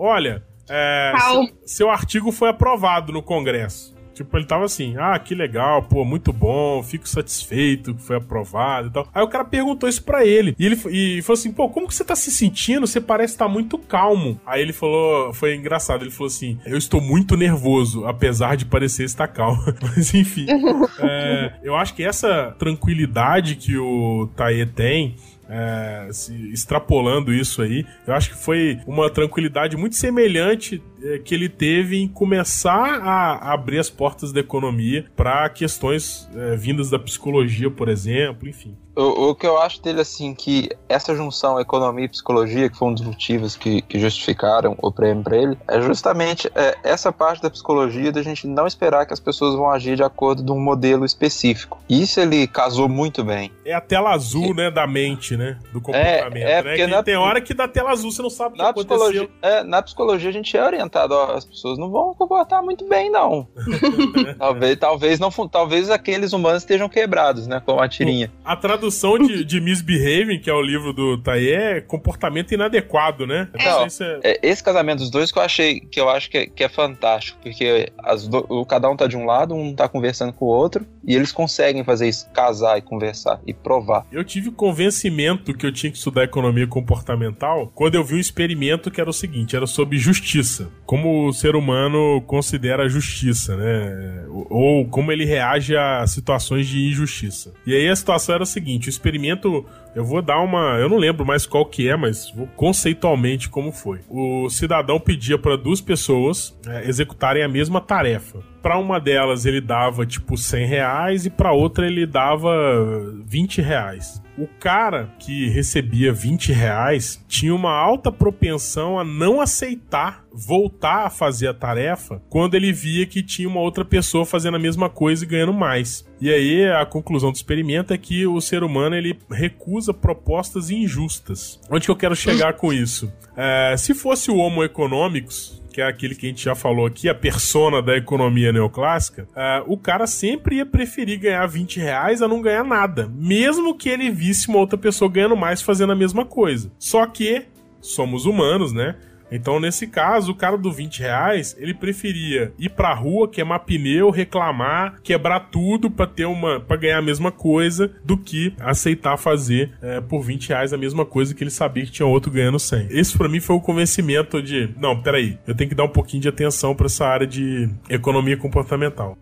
Speaker 3: Olha. É, seu, seu artigo foi aprovado no Congresso. Tipo, ele tava assim, ah, que legal, pô, muito bom, fico satisfeito que foi aprovado e tal. Aí o cara perguntou isso pra ele. E ele e falou assim, pô, como que você tá se sentindo? Você parece estar tá muito calmo. Aí ele falou, foi engraçado, ele falou assim, eu estou muito nervoso, apesar de parecer estar calmo. Mas enfim, é, eu acho que essa tranquilidade que o Taê tem é, extrapolando isso aí, eu acho que foi uma tranquilidade muito semelhante que ele teve em começar a abrir as portas da economia para questões é, vindas da psicologia, por exemplo, enfim.
Speaker 5: O, o, que eu acho dele, assim, que essa junção economia e psicologia, que foi um dos motivos que, que justificaram o prêmio para ele, é justamente é, essa parte da psicologia da gente não esperar que as pessoas vão agir de acordo de um modelo específico. Isso ele casou muito bem.
Speaker 3: É a tela azul, né, da mente, né, do comportamento, é, é né, porque na, tem hora que dá tela azul, você não sabe o que aconteceu.
Speaker 5: Psicologia, é, na psicologia a gente é orientado, ó, as pessoas não vão comportar muito bem, não. talvez, talvez, não, talvez aqueles humanos estejam quebrados, né, com a tirinha.
Speaker 3: A tradução de, de Misbehaving, que é o livro do Taê, é comportamento inadequado, né?
Speaker 5: Não, é... É, esse casamento dos dois que eu achei, que eu acho que é, que é fantástico, porque as do, cada um tá de um lado, um tá conversando com o outro, e eles conseguem fazer isso, casar e conversar e provar.
Speaker 3: Eu tive convencimento que eu tinha que estudar economia comportamental quando eu vi um experimento que era o seguinte, era sobre justiça. Como o ser humano considera a justiça, né? Ou como ele reage a situações de injustiça. E aí a situação era o seguinte, o experimento, eu vou dar uma, eu não lembro mais qual que é, mas conceitualmente como foi. O cidadão pedia para duas pessoas é, executarem a mesma tarefa. Para uma delas ele dava tipo 100 reais e para outra ele dava 20 reais. o cara que recebia 20 reais tinha uma alta propensão a não aceitar voltar a fazer a tarefa quando ele via que tinha uma outra pessoa fazendo a mesma coisa e ganhando mais. E aí a conclusão do experimento é que o ser humano ele recusa propostas injustas. Onde que eu quero chegar com isso? É, se fosse o Homo economicus, que é aquele que a gente já falou aqui, a persona da economia neoclássica, uh, o cara sempre ia preferir ganhar 20 reais a não ganhar nada, mesmo que ele visse uma outra pessoa ganhando mais fazendo a mesma coisa. Só que somos humanos, né? Então, nesse caso, o cara do 20 reais, ele preferia ir pra rua, queimar pneu, reclamar, quebrar tudo pra ter uma. para ganhar a mesma coisa do que aceitar fazer é, por 20 reais a mesma coisa que ele sabia que tinha outro ganhando 100. Esse para mim foi o convencimento de, não, peraí, eu tenho que dar um pouquinho de atenção para essa área de economia comportamental.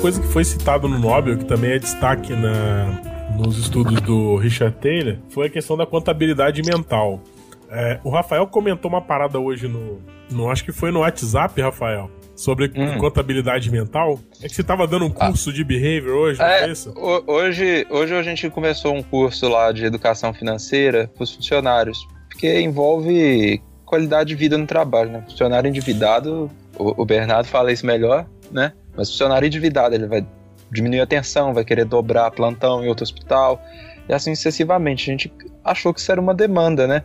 Speaker 3: Coisa que foi citado no Nobel, que também é destaque na, nos estudos do Richard Taylor, foi a questão da contabilidade mental. É, o Rafael comentou uma parada hoje no, no. Acho que foi no WhatsApp, Rafael. Sobre hum. contabilidade mental. É que você estava dando um curso ah. de behavior hoje, é, é isso?
Speaker 5: Hoje, hoje a gente começou um curso lá de educação financeira para os funcionários. Porque envolve qualidade de vida no trabalho, né? Funcionário endividado, o, o Bernardo fala isso melhor, né? Mas funcionário endividado, ele vai diminuir a tensão, vai querer dobrar plantão em outro hospital, e assim sucessivamente. A gente achou que isso era uma demanda, né?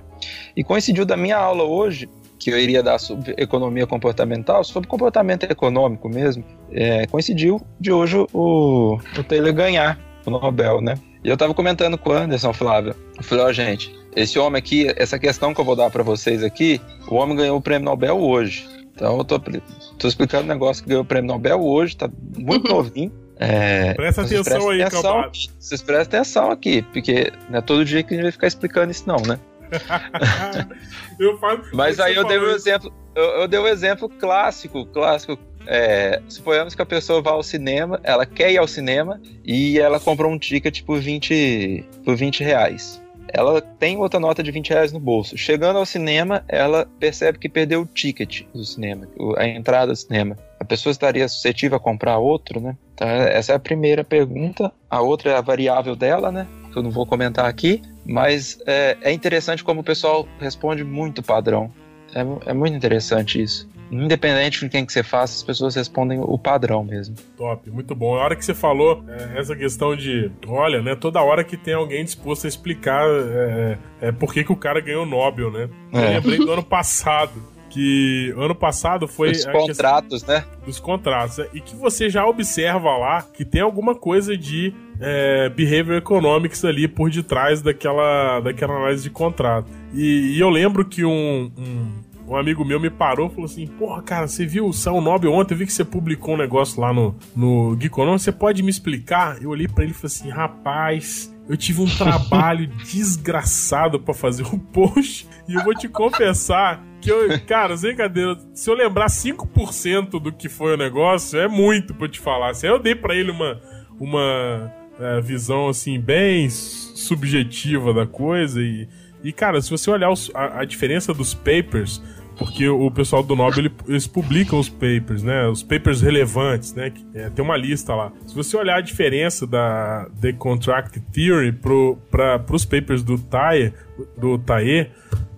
Speaker 5: E coincidiu da minha aula hoje, que eu iria dar sobre economia comportamental, sobre comportamento econômico mesmo, é, coincidiu de hoje o, o Taylor ganhar o Nobel, né? E eu tava comentando com o Anderson, Flávio. Eu falei, ó, oh, gente, esse homem aqui, essa questão que eu vou dar para vocês aqui, o homem ganhou o prêmio Nobel hoje. Então eu tô, tô explicando um negócio que ganhou o prêmio Nobel hoje, tá muito novinho.
Speaker 3: É, Presta atenção aí, atenção,
Speaker 5: Vocês prestem atenção aqui, porque não é todo dia que a gente vai ficar explicando isso, não, né? eu falo, Mas aí eu dei um exemplo, eu, eu, dei um exemplo clássico, clássico. É, suponhamos que a pessoa vá ao cinema, ela quer ir ao cinema e ela comprou um ticket por 20, por 20 reais ela tem outra nota de 20 reais no bolso. Chegando ao cinema, ela percebe que perdeu o ticket do cinema, a entrada do cinema. A pessoa estaria suscetível a comprar outro, né? Então, essa é a primeira pergunta. A outra é a variável dela, né? Que eu não vou comentar aqui. Mas é, é interessante como o pessoal responde muito padrão. É, é muito interessante isso independente de quem que você faça, as pessoas respondem o padrão mesmo.
Speaker 3: Top, muito bom. A hora que você falou é, essa questão de, olha, né, toda hora que tem alguém disposto a explicar é, é por que, que o cara ganhou o Nobel, né? Eu é. lembrei do ano passado que ano passado foi
Speaker 5: os contratos, né?
Speaker 3: Dos contratos, né? e que você já observa lá que tem alguma coisa de é, behavior economics ali por detrás daquela, daquela análise de contrato. E, e eu lembro que um, um, um amigo meu me parou e falou assim: Porra, cara, você viu o São Nobel ontem? Eu vi que você publicou um negócio lá no, no Geekonomics. Você pode me explicar? Eu olhei para ele e falei assim: Rapaz, eu tive um trabalho desgraçado para fazer o um post. E eu vou te confessar que eu, cara, sem cadeira, se eu lembrar 5% do que foi o negócio, é muito pra eu te falar. Assim, eu dei para ele uma, uma é, visão, assim, bem subjetiva da coisa e. E, cara, se você olhar os, a, a, diferença dos papers, porque o pessoal do Nobel eles publicam os papers, né? Os papers relevantes, né? É, tem uma lista lá. Se você olhar a diferença da The Contract Theory para os papers do Tae, do Tae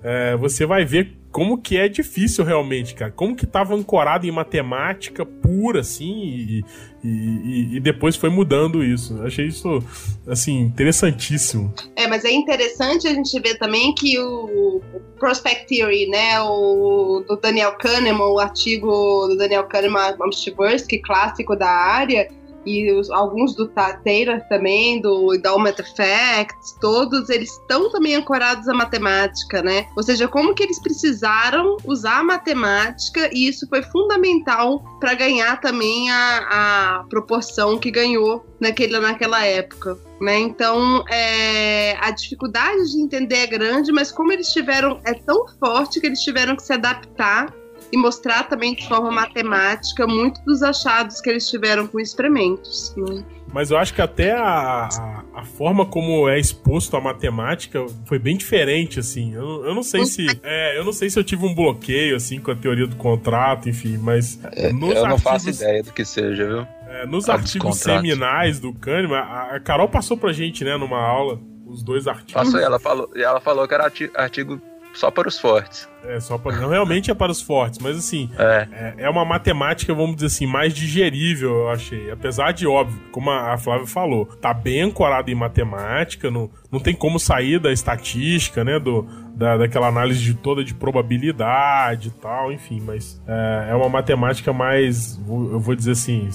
Speaker 3: é, você vai ver como que é difícil realmente, cara. Como que tava ancorado em matemática pura, assim, e, e, e, depois foi mudando isso. Achei isso, assim, interessantíssimo.
Speaker 4: É, mas é interessante a gente ver também que o Prospect Theory, né, o do Daniel Kahneman, o artigo do Daniel Kahneman, Amstibursky, clássico da área, e os, alguns do Taylor também, do Endowment Effect, todos eles estão também ancorados à matemática, né? Ou seja, como que eles precisaram usar a matemática e isso foi fundamental para ganhar também a, a proporção que ganhou naquele, naquela época. Né? Então, é, a dificuldade de entender é grande, mas como eles tiveram, é tão forte que eles tiveram que se adaptar e mostrar também de forma matemática muito dos achados que eles tiveram com experimentos. Né?
Speaker 3: Mas eu acho que até a, a, a, forma como é exposto a matemática foi bem diferente, assim. Eu, eu não sei se. É, eu não sei se eu tive um bloqueio, assim, com a teoria do contrato, enfim, mas.
Speaker 5: É, eu não faço ideia do que seja, viu?
Speaker 3: É, nos artigos seminais do Kahneman, a, a Carol passou pra gente, né, numa aula, os dois artigos.
Speaker 5: Passou, ela falou, ela falou que era artigo só para os fortes.
Speaker 3: É, só para. Não, realmente é para os fortes, mas assim. É. é. é. uma matemática, vamos dizer assim, mais digerível, eu achei. Apesar de, óbvio, como a Flávia falou, tá bem ancorado em matemática, não, não tem como sair da estatística, né? Do, da, daquela análise de toda de probabilidade e tal, enfim, mas é, é uma matemática mais, eu vou dizer assim,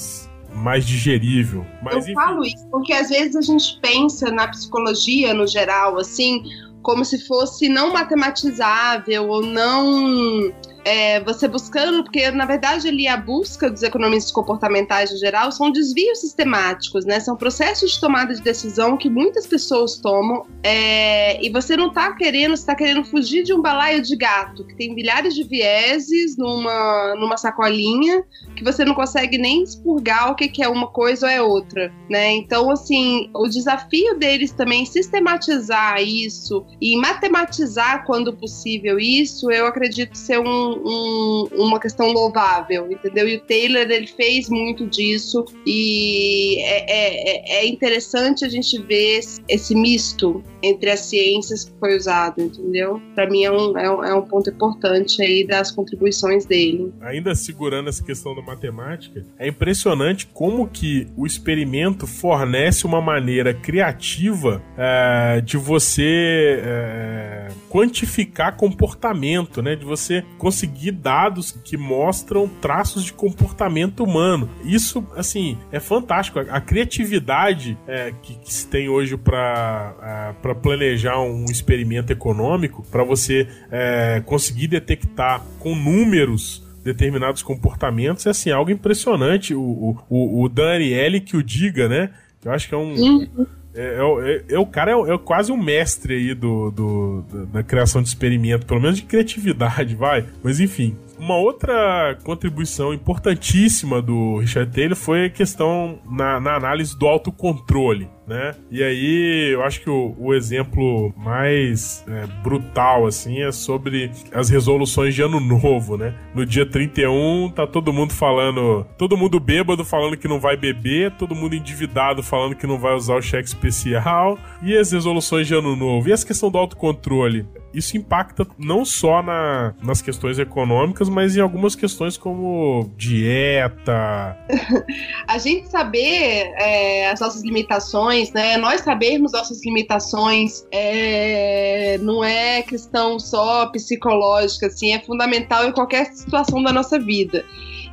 Speaker 3: mais digerível. Mas,
Speaker 4: eu
Speaker 3: enfim.
Speaker 4: falo isso porque às vezes a gente pensa na psicologia no geral, assim, como se fosse não matematizável ou não é, você buscando, porque na verdade ali a busca dos economistas comportamentais no geral são desvios sistemáticos, né? São processos de tomada de decisão que muitas pessoas tomam é, e você não está querendo, está querendo fugir de um balaio de gato que tem milhares de vieses numa, numa sacolinha que você não consegue nem expurgar o que, que é uma coisa ou é outra, né? Então, assim, o desafio deles também sistematizar isso e matematizar quando possível isso, eu acredito ser um um, uma questão louvável, entendeu? E o Taylor ele fez muito disso e é, é, é interessante a gente ver esse misto entre as ciências que foi usado, entendeu? Para mim é um, é um, é, um, ponto importante aí das contribuições dele.
Speaker 3: Ainda segurando essa questão da matemática, é impressionante como que o experimento fornece uma maneira criativa é, de você é, quantificar comportamento, né? De você conseguir conseguir dados que mostram traços de comportamento humano. Isso, assim, é fantástico. A, criatividade é, que, que, se tem hoje para é, planejar um experimento econômico, para você é, conseguir detectar com números determinados comportamentos, é assim, algo impressionante. O, o, o Dan Ariely que o diga, né? Eu acho que é um. Uhum é, é, é, é, o cara é, é, quase um mestre aí do, do, da criação de experimento, pelo menos de criatividade, vai. Mas enfim. Uma outra contribuição importantíssima do Richard Taylor foi a questão na, na análise do autocontrole né? E aí eu acho que o, o exemplo mais é, brutal, assim, é sobre as resoluções de ano novo, né? No dia 31, tá todo mundo falando, todo mundo bêbado falando que não vai beber, todo mundo endividado falando que não vai usar o cheque especial, e as resoluções de ano novo. E essa questão do autocontrole? isso impacta não só na, nas questões econômicas, mas em algumas questões como dieta.
Speaker 4: a gente saber é, as nossas limitações, né? Nós sabermos nossas limitações é, não é questão só psicológica, assim, é fundamental em qualquer situação da nossa vida.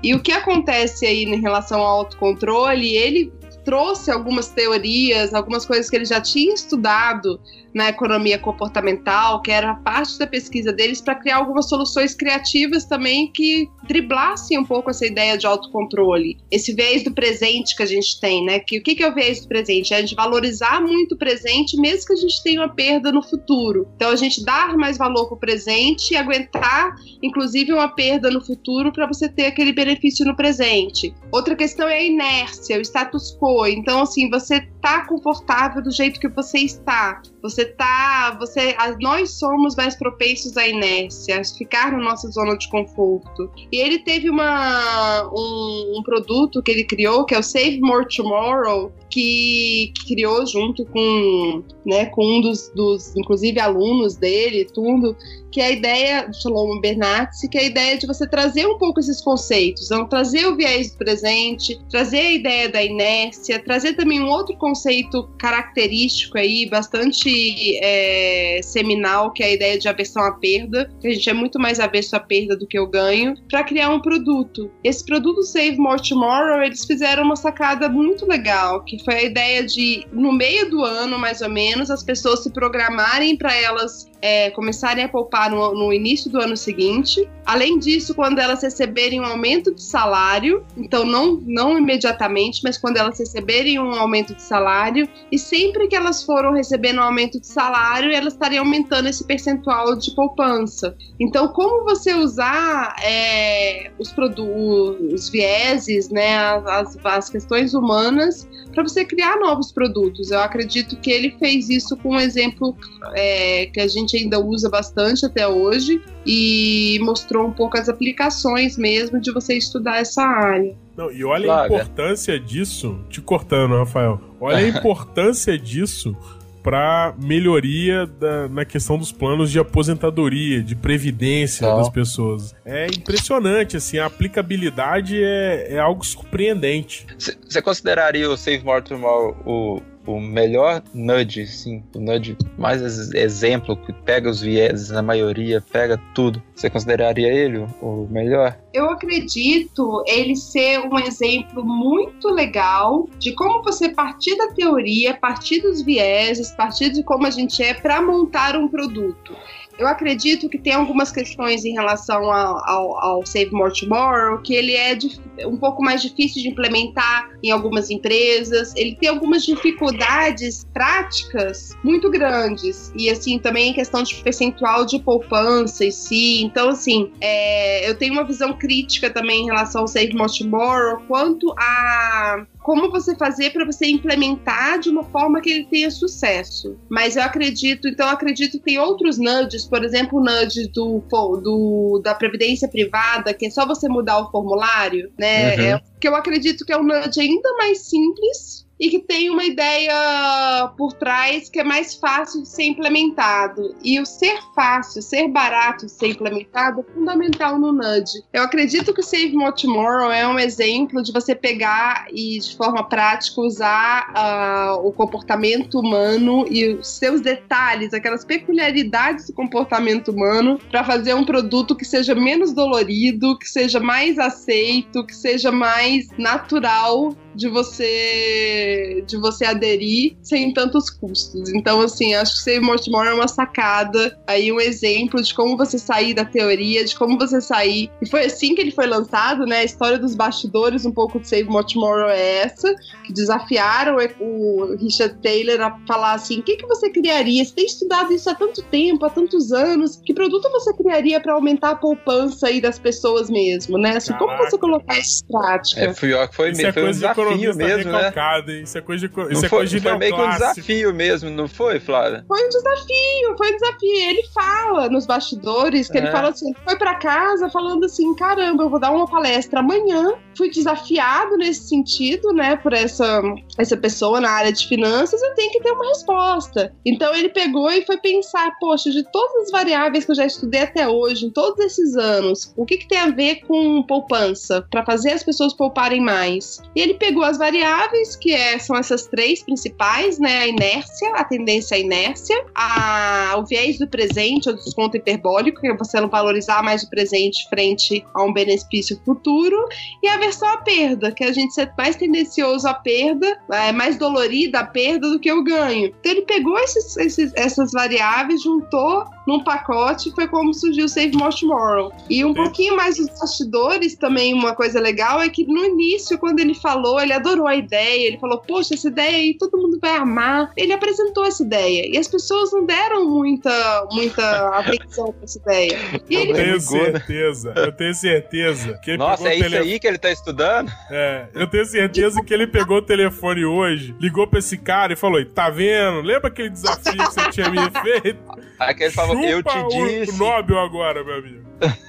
Speaker 4: E o que acontece aí em relação ao autocontrole, ele trouxe algumas teorias, algumas coisas que ele já tinha estudado na economia comportamental, que era parte da pesquisa deles, para criar algumas soluções criativas também que driblassem um pouco essa ideia de autocontrole. Esse viés do presente que a gente tem, né? Que, o que, que é o viés do presente? É a gente valorizar muito o presente, mesmo que a gente tenha uma perda no futuro. Então, a gente dar mais valor para o presente e aguentar, inclusive, uma perda no futuro para você ter aquele benefício no presente. Outra questão é a inércia, o status quo. Então, assim, você tá confortável do jeito que você está. Você tá, você, nós somos mais propensos à inércia, a ficar na nossa zona de conforto. E ele teve uma, um, um produto que ele criou, que é o Save More Tomorrow, que, que criou junto com, né, com um dos, dos, inclusive, alunos dele, tudo, que é a ideia do Shalom Bernatzi, que é a ideia de você trazer um pouco esses conceitos, então, trazer o viés do presente, trazer a ideia da inércia, trazer também um outro conceito característico aí, bastante é, seminal, que é a ideia de aversão à perda, que a gente é muito mais avesso à perda do que o ganho, para criar um produto. Esse produto Save More Tomorrow, eles fizeram uma sacada muito legal, que foi a ideia de, no meio do ano, mais ou menos, as pessoas se programarem para elas é, começarem a poupar no, no, início do ano seguinte. Além disso, quando elas receberem um aumento de salário, então não, não imediatamente, mas quando elas receberem um aumento de salário, e sempre que elas foram recebendo um aumento de salário, elas estariam aumentando esse percentual de poupança. Então, como você usar é, os os vieses, né, as, as questões humanas para você criar novos produtos. Eu acredito que ele fez isso com um exemplo é, que a gente ainda usa bastante até hoje e mostrou um pouco as aplicações mesmo de você estudar essa área.
Speaker 3: Não, e olha a importância disso, te cortando, Rafael. Olha a importância disso para melhoria da, na questão dos planos de aposentadoria, de previdência Não. das pessoas. É impressionante, assim, a aplicabilidade é, é algo surpreendente.
Speaker 5: Você consideraria o Save More Tomorrow o, o melhor nudge, sim, o nudge mais exemplo, que pega os vieses na maioria, pega tudo. Você consideraria ele o melhor?
Speaker 4: Eu acredito ele ser um exemplo muito legal de como você partir da teoria, partir dos vieses, partir de como a gente é para montar um produto. Eu acredito que tem algumas questões em relação ao, ao, ao, Save More Tomorrow que ele é um pouco mais difícil de implementar em algumas empresas. Ele tem algumas dificuldades práticas muito grandes e assim também em questão de percentual de poupança em si. Então assim, é, eu tenho uma visão crítica também em relação ao Save More Tomorrow quanto a como você fazer para você implementar de uma forma que ele tenha sucesso. Mas eu acredito, então eu acredito que tem outros nudges, por exemplo, o nudge do, do, da previdência privada, que é só você mudar o formulário, né? Uhum. É, que eu acredito que é um nudge ainda mais simples e que tem uma ideia por trás que é mais fácil de ser implementado. E o ser fácil, ser barato de ser implementado é fundamental no Nudge. Eu acredito que o Save More Tomorrow é um exemplo de você pegar e, de forma prática, usar uh, o comportamento humano e os seus detalhes, aquelas peculiaridades do comportamento humano, para fazer um produto que seja menos dolorido, que seja mais aceito, que seja mais natural de você de você aderir sem tantos custos. Então, assim, acho que Save More Tomorrow é uma sacada, aí um exemplo de como você sair da teoria, de como você sair. E foi assim que ele foi lançado, né? A história dos bastidores, um pouco de Save More Tomorrow é essa, que desafiaram o Richard Taylor a falar assim: o que, que você criaria? Você tem estudado isso há tanto tempo, há tantos anos, que produto você criaria para aumentar a poupança aí das pessoas mesmo, né? Assim, como você colocar isso em prática?
Speaker 5: É, foi, foi,
Speaker 3: isso é
Speaker 5: foi um desafio desafio mesmo, né?
Speaker 3: Isso é coisa de, isso é foi, coisa de
Speaker 5: Foi meio que um desafio mesmo, não foi, Flávia?
Speaker 4: Foi um desafio, foi um desafio. Ele fala nos bastidores, que é. ele fala assim, foi para casa falando assim, caramba, eu vou dar uma palestra amanhã. Fui desafiado nesse sentido, né, por essa, essa pessoa na área de finanças, eu tenho que ter uma resposta. Então ele pegou e foi pensar, poxa, de todas as variáveis que eu já estudei até hoje, em todos esses anos, o que, que tem a ver com poupança, para fazer as pessoas pouparem mais? E ele pegou as variáveis, que é, são essas três principais, né? A inércia, a tendência à inércia, a, o viés do presente, ou desconto hiperbólico, que é você não valorizar mais o presente frente a um benefício futuro, e a versão à perda, que a gente ser mais tendencioso à perda, é mais dolorida a perda do que o ganho. Então ele pegou esses, esses, essas variáveis, juntou num pacote, foi como surgiu o Save More Tomorrow. E um Sim. pouquinho mais dos bastidores, também uma coisa legal é que no início, quando ele falou, ele adorou a ideia, ele falou, poxa, essa ideia aí todo mundo vai amar. Ele apresentou essa ideia e as pessoas não deram muita, muita atenção pra essa ideia. E
Speaker 3: eu ele... tenho certeza, eu tenho certeza que ele
Speaker 5: Nossa, é isso aí que ele tá estudando?
Speaker 3: É, eu tenho certeza que ele pegou o telefone hoje, ligou pra esse cara e falou, tá vendo? Lembra aquele desafio que você tinha me feito?
Speaker 5: Aquele falou, eu te disse.
Speaker 3: O Nobel agora, meu amigo.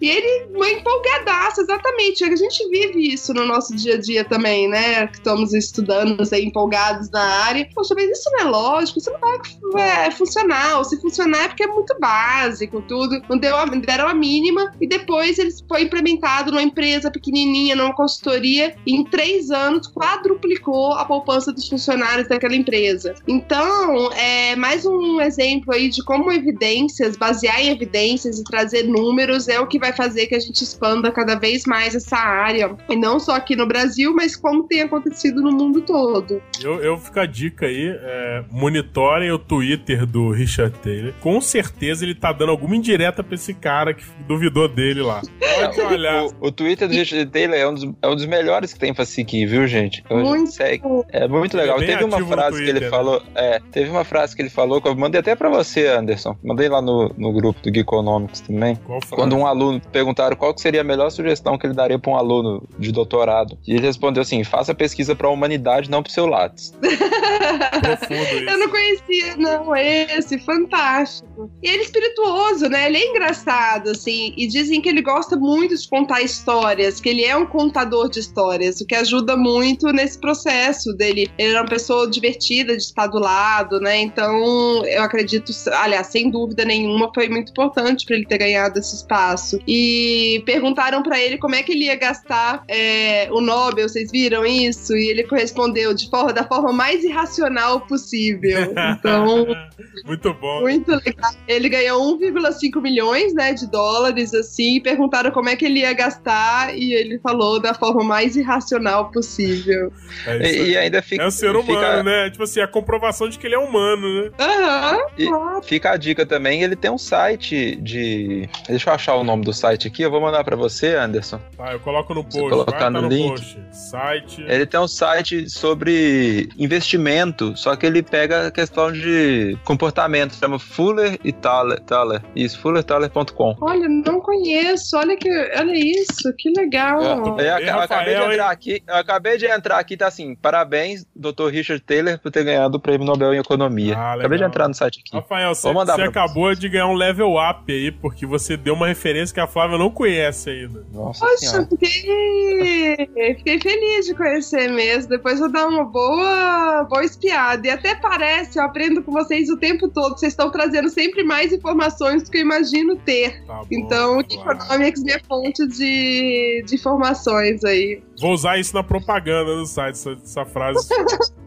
Speaker 4: E ele, uma empolgadaço, exatamente. A gente vive isso no nosso dia a dia também, né? Que estamos estudando, aí, empolgados na área. Poxa, mas isso não é lógico, isso não vai é, funcionar. Se funcionar é porque é muito básico, tudo. Não deu a, deram a mínima. E depois ele foi implementado numa empresa pequenininha, numa consultoria. E em três anos, quadruplicou a poupança dos funcionários daquela empresa. Então, é mais um exemplo aí de como evidências, basear em evidências e trazer trazer números é o que vai fazer que a gente expanda cada vez mais essa área. E não só aqui no Brasil, mas como tem acontecido no mundo todo.
Speaker 3: Eu, eu fico a dica aí, é, monitorem o Twitter do Richard Taylor. Com certeza ele tá dando alguma indireta pra esse cara que duvidou dele lá. Pode olhar.
Speaker 5: O, o Twitter do Richard Taylor é um, dos, é um dos melhores que tem pra seguir, viu, gente? Eu
Speaker 4: Muito.
Speaker 5: segue. É muito legal.
Speaker 3: É
Speaker 5: teve uma frase que ele
Speaker 3: Twitter, né?
Speaker 5: falou. É, teve uma frase que ele falou que eu mandei até pra você, Anderson. Mandei lá no, no grupo do Geekonomics também.
Speaker 3: Frase?
Speaker 5: Quando um aluno perguntaram qual que seria a melhor sugestão que ele daria pra um aluno de doutorado. E ele respondeu assim: faça pesquisa pra humanidade, não pro seu Lattes.
Speaker 3: Isso.
Speaker 4: Eu não conhecia, não, esse, fantástico. E ele é espirituoso, né? Ele é engraçado, assim, e dizem que ele gosta muito de contar histórias, que ele é um contador de histórias, o que ajuda muito nesse processo dele. Ele é uma pessoa divertida de estar do lado, né? Então, eu acredito, aliás, sem dúvida nenhuma, foi muito importante para ele ter ganhado esse espaço. E perguntaram para ele como é que ele ia gastar é, o Nobel, vocês viram isso? E ele respondeu de forma, da forma mais irracional possível. Então,
Speaker 3: Muito bom.
Speaker 4: muito legal. Ele ganhou 1,5 milhões, né, de dólares, assim, e perguntaram como é que ele ia gastar, e ele falou da forma mais irracional possível.
Speaker 3: É, isso
Speaker 5: E, e ainda fica.
Speaker 3: É um ser humano,
Speaker 5: fica,
Speaker 3: né? Tipo assim, a comprovação de que ele é humano, né?
Speaker 4: Aham,
Speaker 5: E-
Speaker 4: claro.
Speaker 5: Fica a dica também, ele tem um site de. Deixa eu achar o nome do site aqui, eu vou mandar pra você, Anderson.
Speaker 3: Tá, eu coloco no
Speaker 5: Você
Speaker 3: post.
Speaker 5: colocar
Speaker 3: Vai tá
Speaker 5: no
Speaker 3: no
Speaker 5: link.
Speaker 3: post. Site.
Speaker 5: Ele tem um site sobre investimento, só que ele pega a questão de comportamento, chama Fuller e Thaler. Thaler. Isso, fullerthaler.com.
Speaker 4: Olha, não conheço, olha que, olha isso, que legal.
Speaker 5: Eu,
Speaker 3: Ei,
Speaker 5: aca- eu acabei de entrar aqui, eu acabei de entrar aqui, tá assim, parabéns, Dr. Richard Taylor, por ter ganhado o Prêmio Nobel em Economia.
Speaker 3: Ah,
Speaker 5: acabei de entrar no site aqui.
Speaker 3: Rafael, você,
Speaker 5: Vou mandar
Speaker 3: você acabou de ganhar um level up aí, porque você deu uma referência que a Flávia não conhece ainda.
Speaker 5: Nossa
Speaker 4: Poxa,
Speaker 5: senhora.
Speaker 4: fiquei, fiquei feliz de conhecer mesmo. Depois eu dar uma boa, boa espiada. E até parece, eu aprendo com vocês o tempo todo. Vocês estão trazendo sempre mais informações do que eu imagino ter.
Speaker 3: Tá bom,
Speaker 4: Então, o
Speaker 3: claro.
Speaker 4: Economics é minha fonte de, de informações aí.
Speaker 3: Vou usar isso na propaganda do site, essa, essa frase.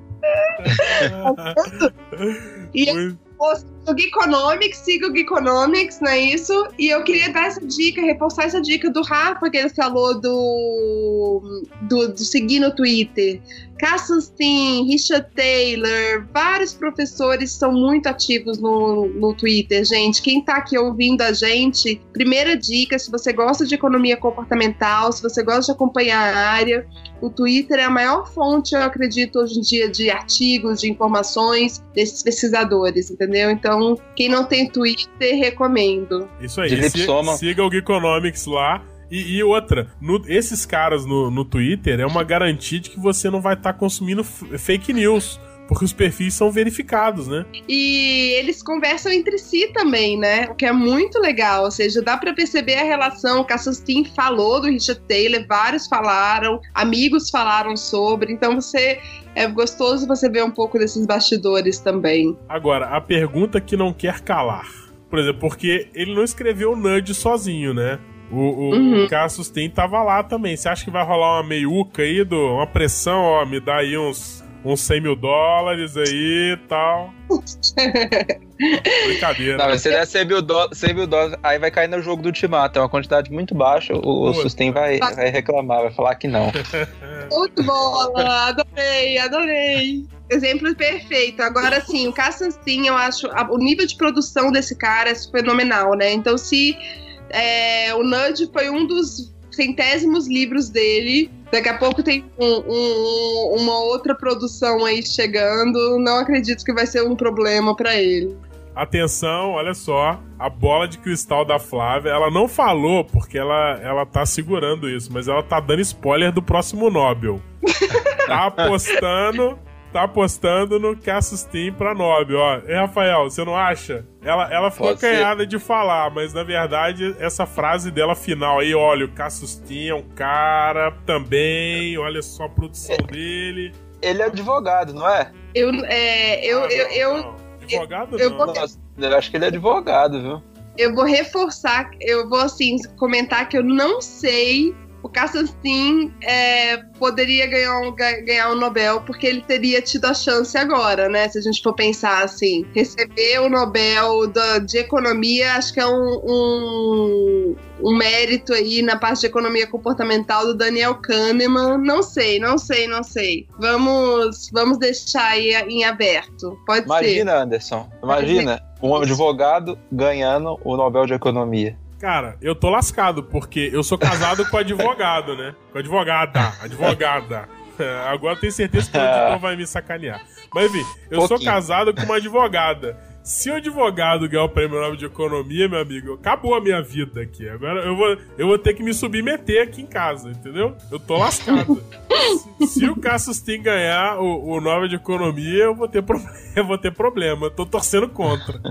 Speaker 4: E
Speaker 3: Muito-
Speaker 4: o Geekonomics, siga o Geekonomics, não é isso? E eu queria dar essa dica, reforçar essa dica do Rafa, que ele falou do, do, do seguir no Twitter. Cassenstein, Richard Taylor, vários professores são muito ativos no, no Twitter, gente. Quem tá aqui ouvindo a gente, primeira dica, se você gosta de economia comportamental, se você gosta de acompanhar a área, o Twitter é a maior fonte, eu acredito, hoje em dia, de artigos, de informações desses pesquisadores, entendeu? Então, quem não tem Twitter, recomendo.
Speaker 3: Isso aí.
Speaker 5: De
Speaker 3: si-
Speaker 5: lipsoma.
Speaker 3: siga o Geekonomics lá. E, e outra, no- esses caras no, no Twitter é uma garantia de que você não vai estar consumindo f- fake news. Porque os perfis são verificados, né?
Speaker 4: E eles conversam entre si também, né? O que é muito legal. Ou seja, dá pra perceber a relação. O Cassustin falou do Richard Taylor, vários falaram, amigos falaram sobre. Então você é gostoso você ver um pouco desses bastidores também.
Speaker 3: Agora, a pergunta que não quer calar. Por exemplo, porque ele não escreveu o Nudge sozinho, né? O, o,
Speaker 4: Uhum.
Speaker 3: o Cassius Tem tava lá também. Você acha que vai rolar uma meiuca aí, do, uma pressão, ó, me dá aí uns, uns 100 mil dólares aí e tal. Brincadeira.
Speaker 5: Não, mas se der 100 mil, dó- 100 mil dólares, aí vai cair no jogo do Ultimato. É uma quantidade muito baixa. O, o. Sustain vai, vai reclamar, vai falar que não.
Speaker 4: Muito bola, adorei, adorei. Exemplo perfeito. Agora sim, o Cassanstein, eu acho, a- o nível de produção desse cara é fenomenal, né? Então, se é, o Nudge foi um dos centésimos livros dele, daqui a pouco tem um- um- uma outra produção aí chegando, não acredito que vai ser um problema pra ele.
Speaker 3: Atenção, olha só. A bola de cristal da Flávia, ela não falou porque ela, ela tá segurando isso, mas ela tá dando spoiler do próximo Nobel. tá apostando. Tá apostando no Cassius Team pra Nobel, ó. E Rafael, você não acha? Ela, ela ficou
Speaker 5: Pode ser.
Speaker 3: canhada de falar, mas na verdade, essa frase dela final aí, olha, o Cassius Team é um cara também, olha só a produção dele.
Speaker 5: Ele é advogado, não é?
Speaker 4: Eu, é, eu,
Speaker 3: Ah,
Speaker 4: eu,
Speaker 3: não,
Speaker 4: eu,
Speaker 3: não. Advogado
Speaker 4: eu
Speaker 3: não.
Speaker 4: vou-
Speaker 5: Nossa, eu acho que ele é advogado, viu?
Speaker 4: eu vou reforçar, eu vou assim comentar que eu não sei o Kassanstin é, poderia ganhar um, ganhar um Nobel porque ele teria tido a chance agora, né? Se a gente for pensar assim, receber o Nobel da, de economia, acho que é um, um, um, mérito aí na parte de economia comportamental do Daniel Kahneman. Não sei, não sei, não sei. Vamos, vamos deixar aí em aberto. Pode
Speaker 5: imagina,
Speaker 4: ser.
Speaker 5: Imagina, Anderson. Imagina um advogado ganhando o Nobel de Economia.
Speaker 3: Cara, eu tô lascado, porque eu sou casado com advogado, né? Com advogada, advogada. Agora eu tenho certeza que o editor vai me sacanear. Mas enfim, eu Pouquinho. sou casado com uma advogada. Se o advogado ganhar o prêmio Nobel de Economia, meu amigo, acabou a minha vida aqui. Agora eu vou, eu vou ter que me submeter aqui em casa, entendeu? Eu tô lascado. se, se, o Cassius tem ganhar o, o Nobel de Economia, eu vou ter, pro, eu vou ter problema. Eu tô torcendo contra.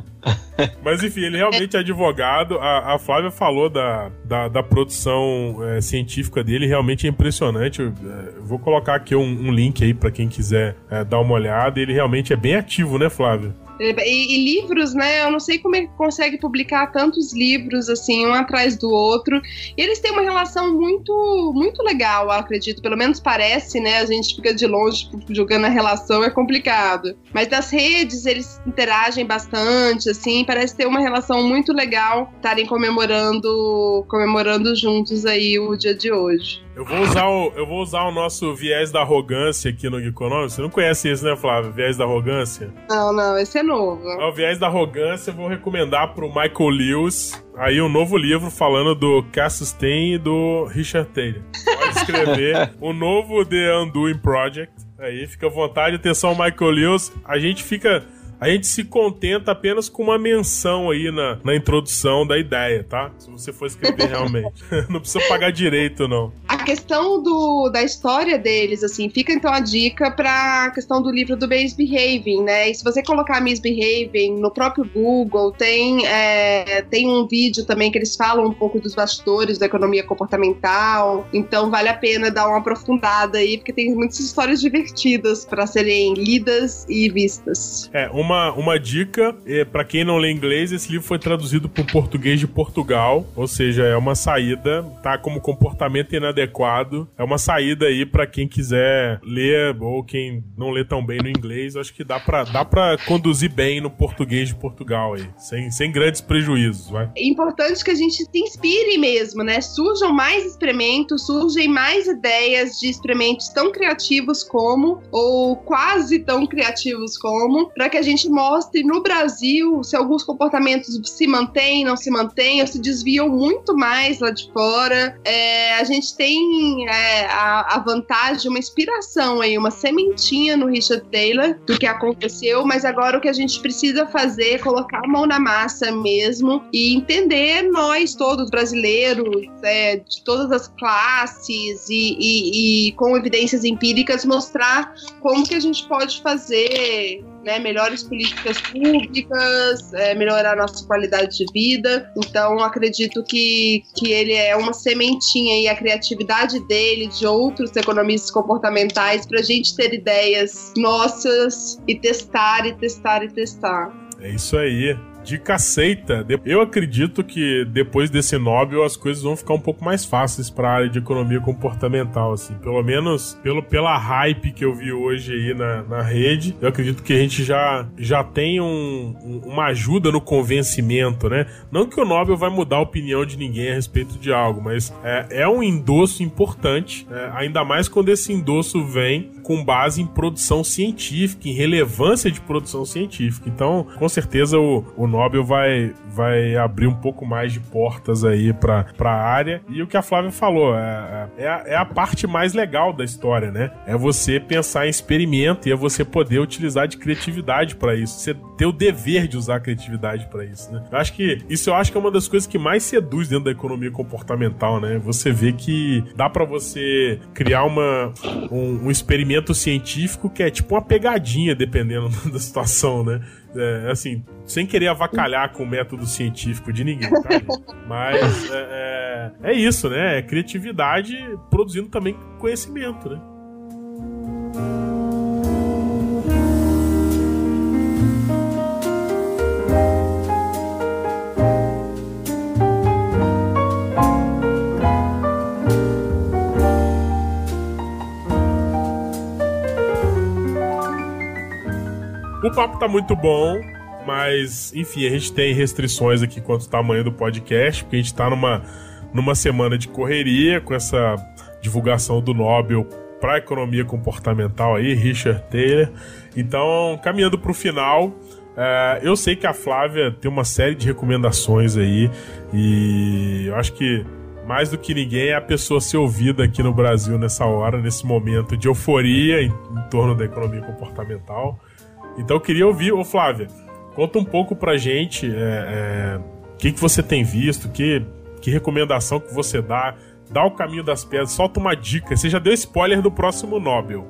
Speaker 3: Mas enfim, ele realmente é advogado. A, a Flávia falou da, da, da produção é, científica dele, realmente é impressionante. Eu, é, vou colocar aqui um, um link aí para quem quiser é, dar uma olhada. Ele realmente é bem ativo, né, Flávia?
Speaker 4: E, e, livros, né? Eu não sei como ele consegue publicar tantos livros assim, um atrás do outro. E eles têm uma relação muito, muito legal, acredito. Pelo menos parece, né? A gente fica de longe julgando a relação, é complicado. Mas das redes eles interagem bastante, assim. Parece ter uma relação muito legal estarem comemorando, comemorando juntos aí o dia de hoje.
Speaker 3: Eu vou usar o, eu vou usar o nosso viés da arrogância aqui no Geekonomics. Você não conhece esse, né, Flávio? Viés da arrogância?
Speaker 4: Não, não, esse é novo.
Speaker 3: É o viés da arrogância, eu vou recomendar pro Michael Lewis aí um novo livro falando do Cassius Stein e do Richard Taylor. Pode escrever o novo The Undoing Project. Aí fica à vontade, atenção, Michael Lewis. A gente fica a gente se contenta apenas com uma menção aí na, na introdução da ideia, tá? Se você for escrever realmente. não precisa pagar direito, não.
Speaker 4: A questão do, da história deles, assim, fica então a dica pra questão do livro do Misbehaving, né? E se você colocar Misbehaving no próprio Google, tem, é, tem um vídeo também que eles falam um pouco dos bastidores da economia comportamental. Então vale a pena dar uma aprofundada aí, porque tem muitas histórias divertidas para serem lidas e vistas.
Speaker 3: É, uma uma, uma dica, é, para quem não lê inglês, esse livro foi traduzido para o português de Portugal, ou seja, é uma saída, tá como comportamento inadequado. É uma saída aí para quem quiser ler ou quem não lê tão bem no inglês, acho que dá para dá para conduzir bem no português de Portugal aí, sem, sem grandes prejuízos, vai.
Speaker 4: É importante que a gente se inspire mesmo, né? Surjam mais experimentos, surgem mais ideias de experimentos tão criativos como ou quase tão criativos como, para que a gente gente mostre no Brasil se alguns comportamentos se mantêm, não se mantêm, ou se desviam muito mais lá de fora. É, a gente tem é, a, a, vantagem, uma inspiração aí, uma sementinha no Richard Taylor do que aconteceu, mas agora o que a gente precisa fazer é colocar a mão na massa mesmo e entender nós todos brasileiros, é, de todas as classes e, e, e com evidências empíricas mostrar como que a gente pode fazer né, melhores políticas públicas, é, melhorar a nossa qualidade de vida. Então, acredito que, que ele é uma sementinha e a criatividade dele, de outros economistas comportamentais, para a gente ter ideias nossas e testar, e testar, e testar.
Speaker 3: É isso aí de caceita. Eu acredito que depois desse Nobel as coisas vão ficar um pouco mais fáceis para a área de economia comportamental, assim. Pelo menos pelo, pela hype que eu vi hoje aí na, na rede, eu acredito que a gente já, já tem um, um, uma ajuda no convencimento, né? Não que o Nobel vai mudar a opinião de ninguém a respeito de algo, mas é, é um endosso importante, é, ainda mais quando esse endosso vem com base em produção científica, em relevância de produção científica. Então, com certeza o, o Nobel vai, vai abrir um pouco mais de portas aí para a área. E o que a Flávia falou, é, é, a, é a parte mais legal da história, né? É você pensar em experimento e é você poder utilizar de criatividade para isso. Você ter o dever de usar a criatividade para isso, né? Eu acho que isso eu acho que é uma das coisas que mais seduz dentro da economia comportamental, né? Você vê que dá para você criar uma, um, um experimento científico que é tipo uma pegadinha, dependendo da situação, né? É, assim, sem querer avacalhar com o método científico de ninguém, tá? Mas é, é, é, isso, né? É criatividade produzindo também conhecimento, né? O papo tá muito bom, mas, enfim, a gente tem restrições aqui quanto ao tamanho do podcast, porque a gente tá numa, numa semana de correria com essa divulgação do Nobel para economia comportamental aí, Richard Taylor. Então, caminhando para o final, é, eu sei que a Flávia tem uma série de recomendações aí e eu acho que mais do que ninguém é a pessoa ser ouvida aqui no Brasil nessa hora, nesse momento de euforia em, em torno da economia comportamental. Então eu queria ouvir, ô Flávia, conta um pouco pra gente o é, é, que, que você tem visto, que, que recomendação que você dá, dá o caminho das pedras, solta uma dica. Você já deu spoiler do próximo Nobel.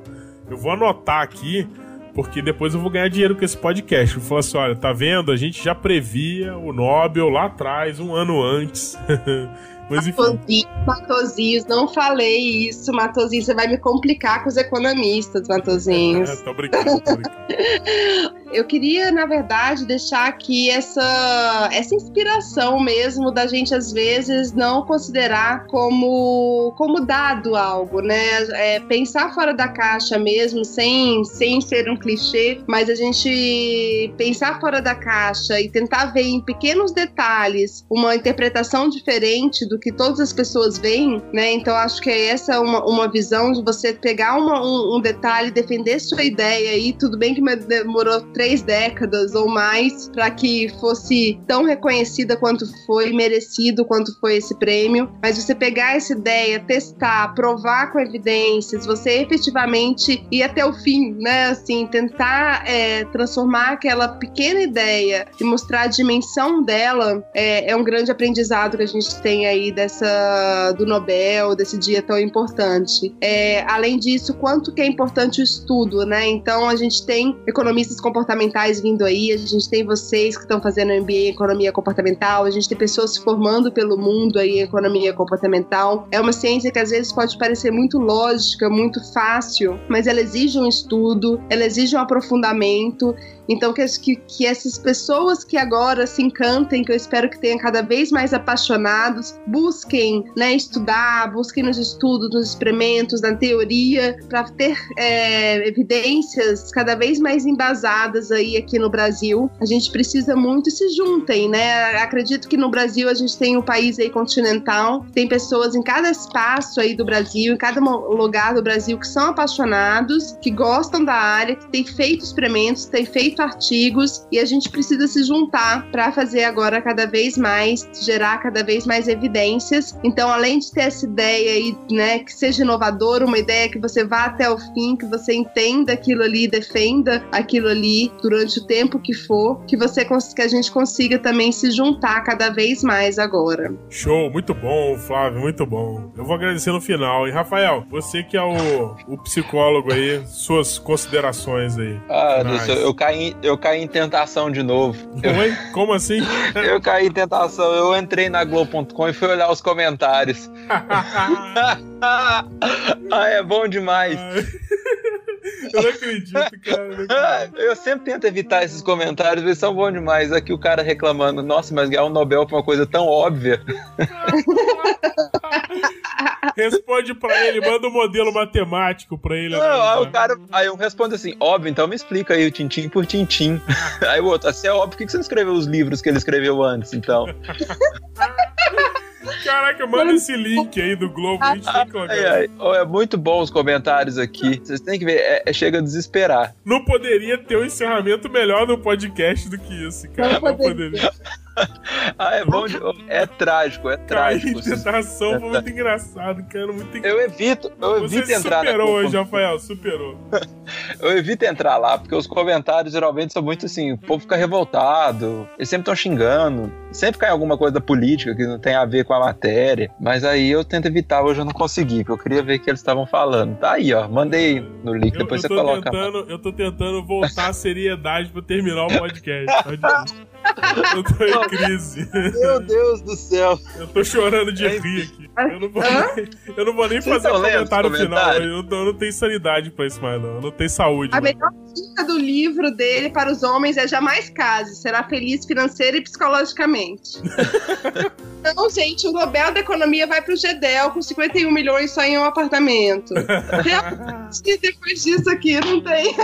Speaker 3: Eu vou anotar aqui, porque depois eu vou ganhar dinheiro com esse podcast. Eu vou assim: olha, tá vendo? A gente já previa o Nobel lá atrás, um ano antes.
Speaker 4: Mas enfim. Matozinhos, não falei isso, Matozinhos. Você vai me complicar com os economistas, Matozinhos.
Speaker 3: É, tô brincando, tô brincando.
Speaker 4: Eu queria, na verdade, deixar aqui essa, essa inspiração mesmo da gente, às vezes, não considerar como, como dado algo, né? É, pensar fora da caixa mesmo, sem, sem ser um clichê, mas a gente pensar fora da caixa e tentar ver em pequenos detalhes uma interpretação diferente do que todas as pessoas veem, né? Então, acho que é essa uma, uma visão de você pegar uma, um, um detalhe, defender sua ideia e tudo bem que demorou três décadas ou mais para que fosse tão reconhecida quanto foi, merecido quanto foi esse prêmio. Mas você pegar essa ideia, testar, provar com evidências, você efetivamente ir até o fim, né? Assim, tentar é, transformar aquela pequena ideia e mostrar a dimensão dela é, é um grande aprendizado que a gente tem aí dessa do Nobel, desse dia tão importante. É, além disso, quanto que é importante o estudo, né? Então a gente tem economistas comportamentais vindo aí, a gente tem vocês que estão fazendo MBA em economia comportamental, a gente tem pessoas se formando pelo mundo aí em economia comportamental. É uma ciência que às vezes pode parecer muito lógica, muito fácil, mas ela exige um estudo, ela exige um aprofundamento então, que, que, que essas pessoas que agora se encantem, que eu espero que tenham cada vez mais apaixonados, busquem né, estudar, busquem nos estudos, nos experimentos, na teoria, para ter é, evidências cada vez mais embasadas aí aqui no Brasil. A gente precisa muito se juntem, né? Acredito que no Brasil a gente tem um país aí continental, tem pessoas em cada espaço aí do Brasil, em cada lugar do Brasil que são apaixonados, que gostam da área, que têm feito experimentos, têm feito feito artigos e a gente precisa se juntar para fazer agora cada vez mais, gerar cada vez mais evidências. Então, além de ter essa ideia aí, né, que seja inovadora, uma ideia que você vá até o fim, que você entenda aquilo ali, defenda aquilo ali durante o tempo que for, que você que a gente consiga também se juntar cada vez mais agora.
Speaker 3: Show, muito bom, Flávio, muito bom. Eu vou agradecer no final. E Rafael, você que é o, o psicólogo aí, suas considerações aí.
Speaker 5: Ah, nice. eu, eu caí eu caí em tentação de novo.
Speaker 3: Oi? Como assim?
Speaker 5: eu caí em tentação. Eu entrei na Globo.com e fui olhar os comentários. ah, é bom demais.
Speaker 3: Eu não acredito, cara.
Speaker 5: Eu sempre tento evitar esses comentários, eles são bons demais. Aqui o cara reclamando, nossa, mas ganhar um Nobel pra uma coisa tão óbvia.
Speaker 3: Responde pra ele, manda um modelo matemático pra ele.
Speaker 5: Não, aí o cara. Aí eu respondo assim, óbvio, então me explica aí o tintim por tintim. Aí o outro, assim, é óbvio, por que você não escreveu os livros que ele escreveu antes, então?
Speaker 3: Caraca, manda esse link aí do Globo, a gente tem que
Speaker 5: ai, ai. É muito bom os comentários aqui. Vocês têm que ver, é, é, chega a desesperar.
Speaker 3: Não poderia ter um encerramento melhor no podcast do que esse, cara. Não, não poderia.
Speaker 5: ah, é bom de... É trágico, é trágico.
Speaker 3: A tentação é foi muito engraçado, cara. Muito
Speaker 5: Eu evito, eu evito
Speaker 3: Você
Speaker 5: entrar
Speaker 3: superou hoje, Rafael, superou.
Speaker 5: eu evito entrar lá, porque os comentários geralmente são muito assim, o povo fica revoltado, eles sempre estão xingando, sempre cai alguma coisa da política que não tem a ver com a matéria, mas aí eu tento evitar, hoje eu não consegui, porque eu queria ver o que eles estavam falando. Tá aí, ó, mandei no link, eu, depois
Speaker 3: eu
Speaker 5: você coloca.
Speaker 3: Tentando, eu tô tentando voltar à seriedade pra terminar o podcast. Eu tô em crise.
Speaker 5: Meu Deus do céu.
Speaker 3: Eu tô chorando de é rir aqui. Eu não vou nem, eu não vou nem fazer comentário final. Eu, eu, não tenho sanidade pra isso mais, não. Eu não tenho saúde.
Speaker 4: A melhor dica do livro dele para os homens é jamais case, será feliz financeira e psicologicamente. Não, gente, o Nobel da Economia vai para o Gedel com 51 milhões só em um apartamento. Realmente, depois disso aqui, não tem.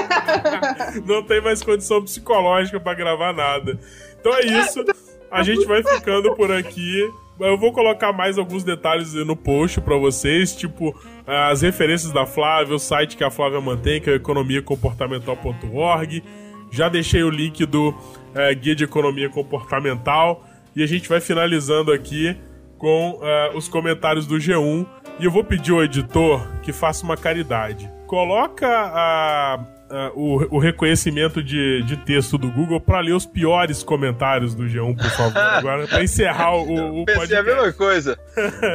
Speaker 3: não tem mais condição psicológica para gravar nada. Então é isso. A gente vai ficando por aqui. Eu vou colocar mais alguns detalhes no post para vocês, tipo as referências da Flávia, o site que a Flávia mantém, que é economiacomportamental.org. Já deixei o link do é, Guia de Economia Comportamental. E a gente vai finalizando aqui com uh, os comentários do G1. E eu vou pedir ao editor que faça uma caridade. Coloca a uh, o, o, reconhecimento de, de texto do Google para ler os piores comentários do G1, por favor. Agora, para encerrar o, o
Speaker 5: Pensei podcast. a mesma coisa.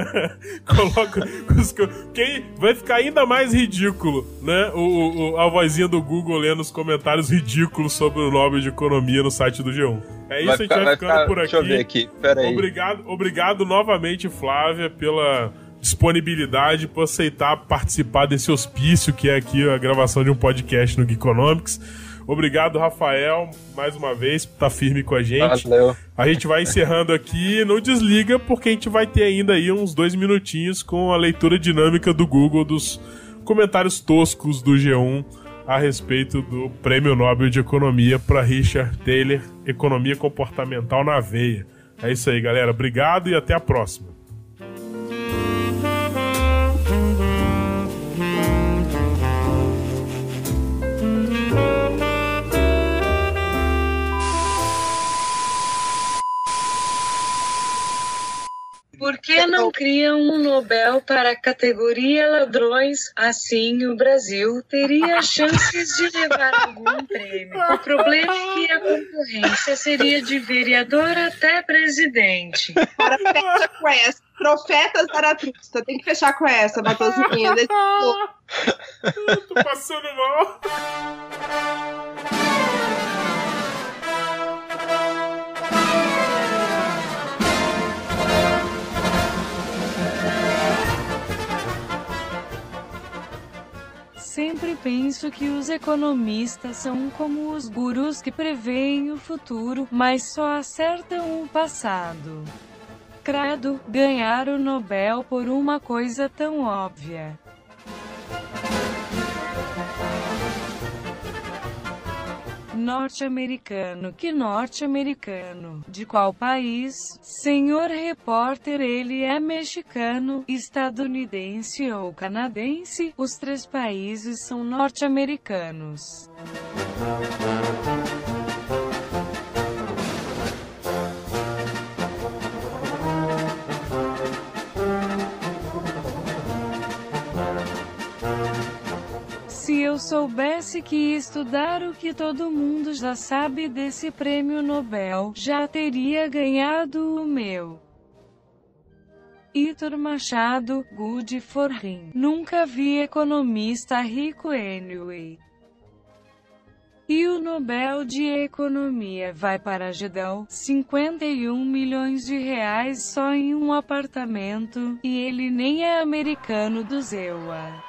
Speaker 3: Coloca os, quem vai ficar ainda mais ridículo, né? O, o, a vozinha do Google lendo os comentários ridículos sobre o Nobel de Economia no site do G1. É isso, vai a gente vai, vai ficando ficar, por aqui.
Speaker 5: Deixa eu ver aqui. Pera aí.
Speaker 3: Obrigado, obrigado novamente, Flávia, pela disponibilidade por aceitar participar desse hospício que é aqui a gravação de um podcast no Geekonomics. Obrigado, Rafael, mais uma vez, por estar firme com a gente.
Speaker 5: Valeu.
Speaker 3: A gente vai encerrando aqui, não desliga, porque a gente vai ter ainda aí uns dois minutinhos com a leitura dinâmica do Google dos comentários toscos do G1 a respeito do Prêmio Nobel de Economia para Richard Taylor, Economia Comportamental na Veia. É isso aí, galera. Obrigado e até a próxima.
Speaker 6: Que não criam um Nobel para a categoria ladrões? Assim, o Brasil teria chances de levar algum prêmio. O problema é que a concorrência seria de vereador até presidente.
Speaker 4: Para fecha com essa. Profeta Zaratustra. Tem que fechar com essa, Matosinha.
Speaker 3: Tô passando mal.
Speaker 6: Sempre penso que os economistas são como os gurus que preveem o futuro, mas só acertam o passado. Credo, ganhar o Nobel por uma coisa tão óbvia. Norte-americano. Que norte-americano? De qual país? Senhor repórter, ele é mexicano, estadunidense ou canadense? Os três países são norte-americanos. Se eu soubesse que estudar o que todo mundo já sabe desse prêmio Nobel, já teria ganhado o meu. Itor Machado, Good for him. Nunca vi economista rico anyway. E o Nobel de Economia vai para Gedão, 51 milhões de reais só em um apartamento, e ele nem é americano do Zewa.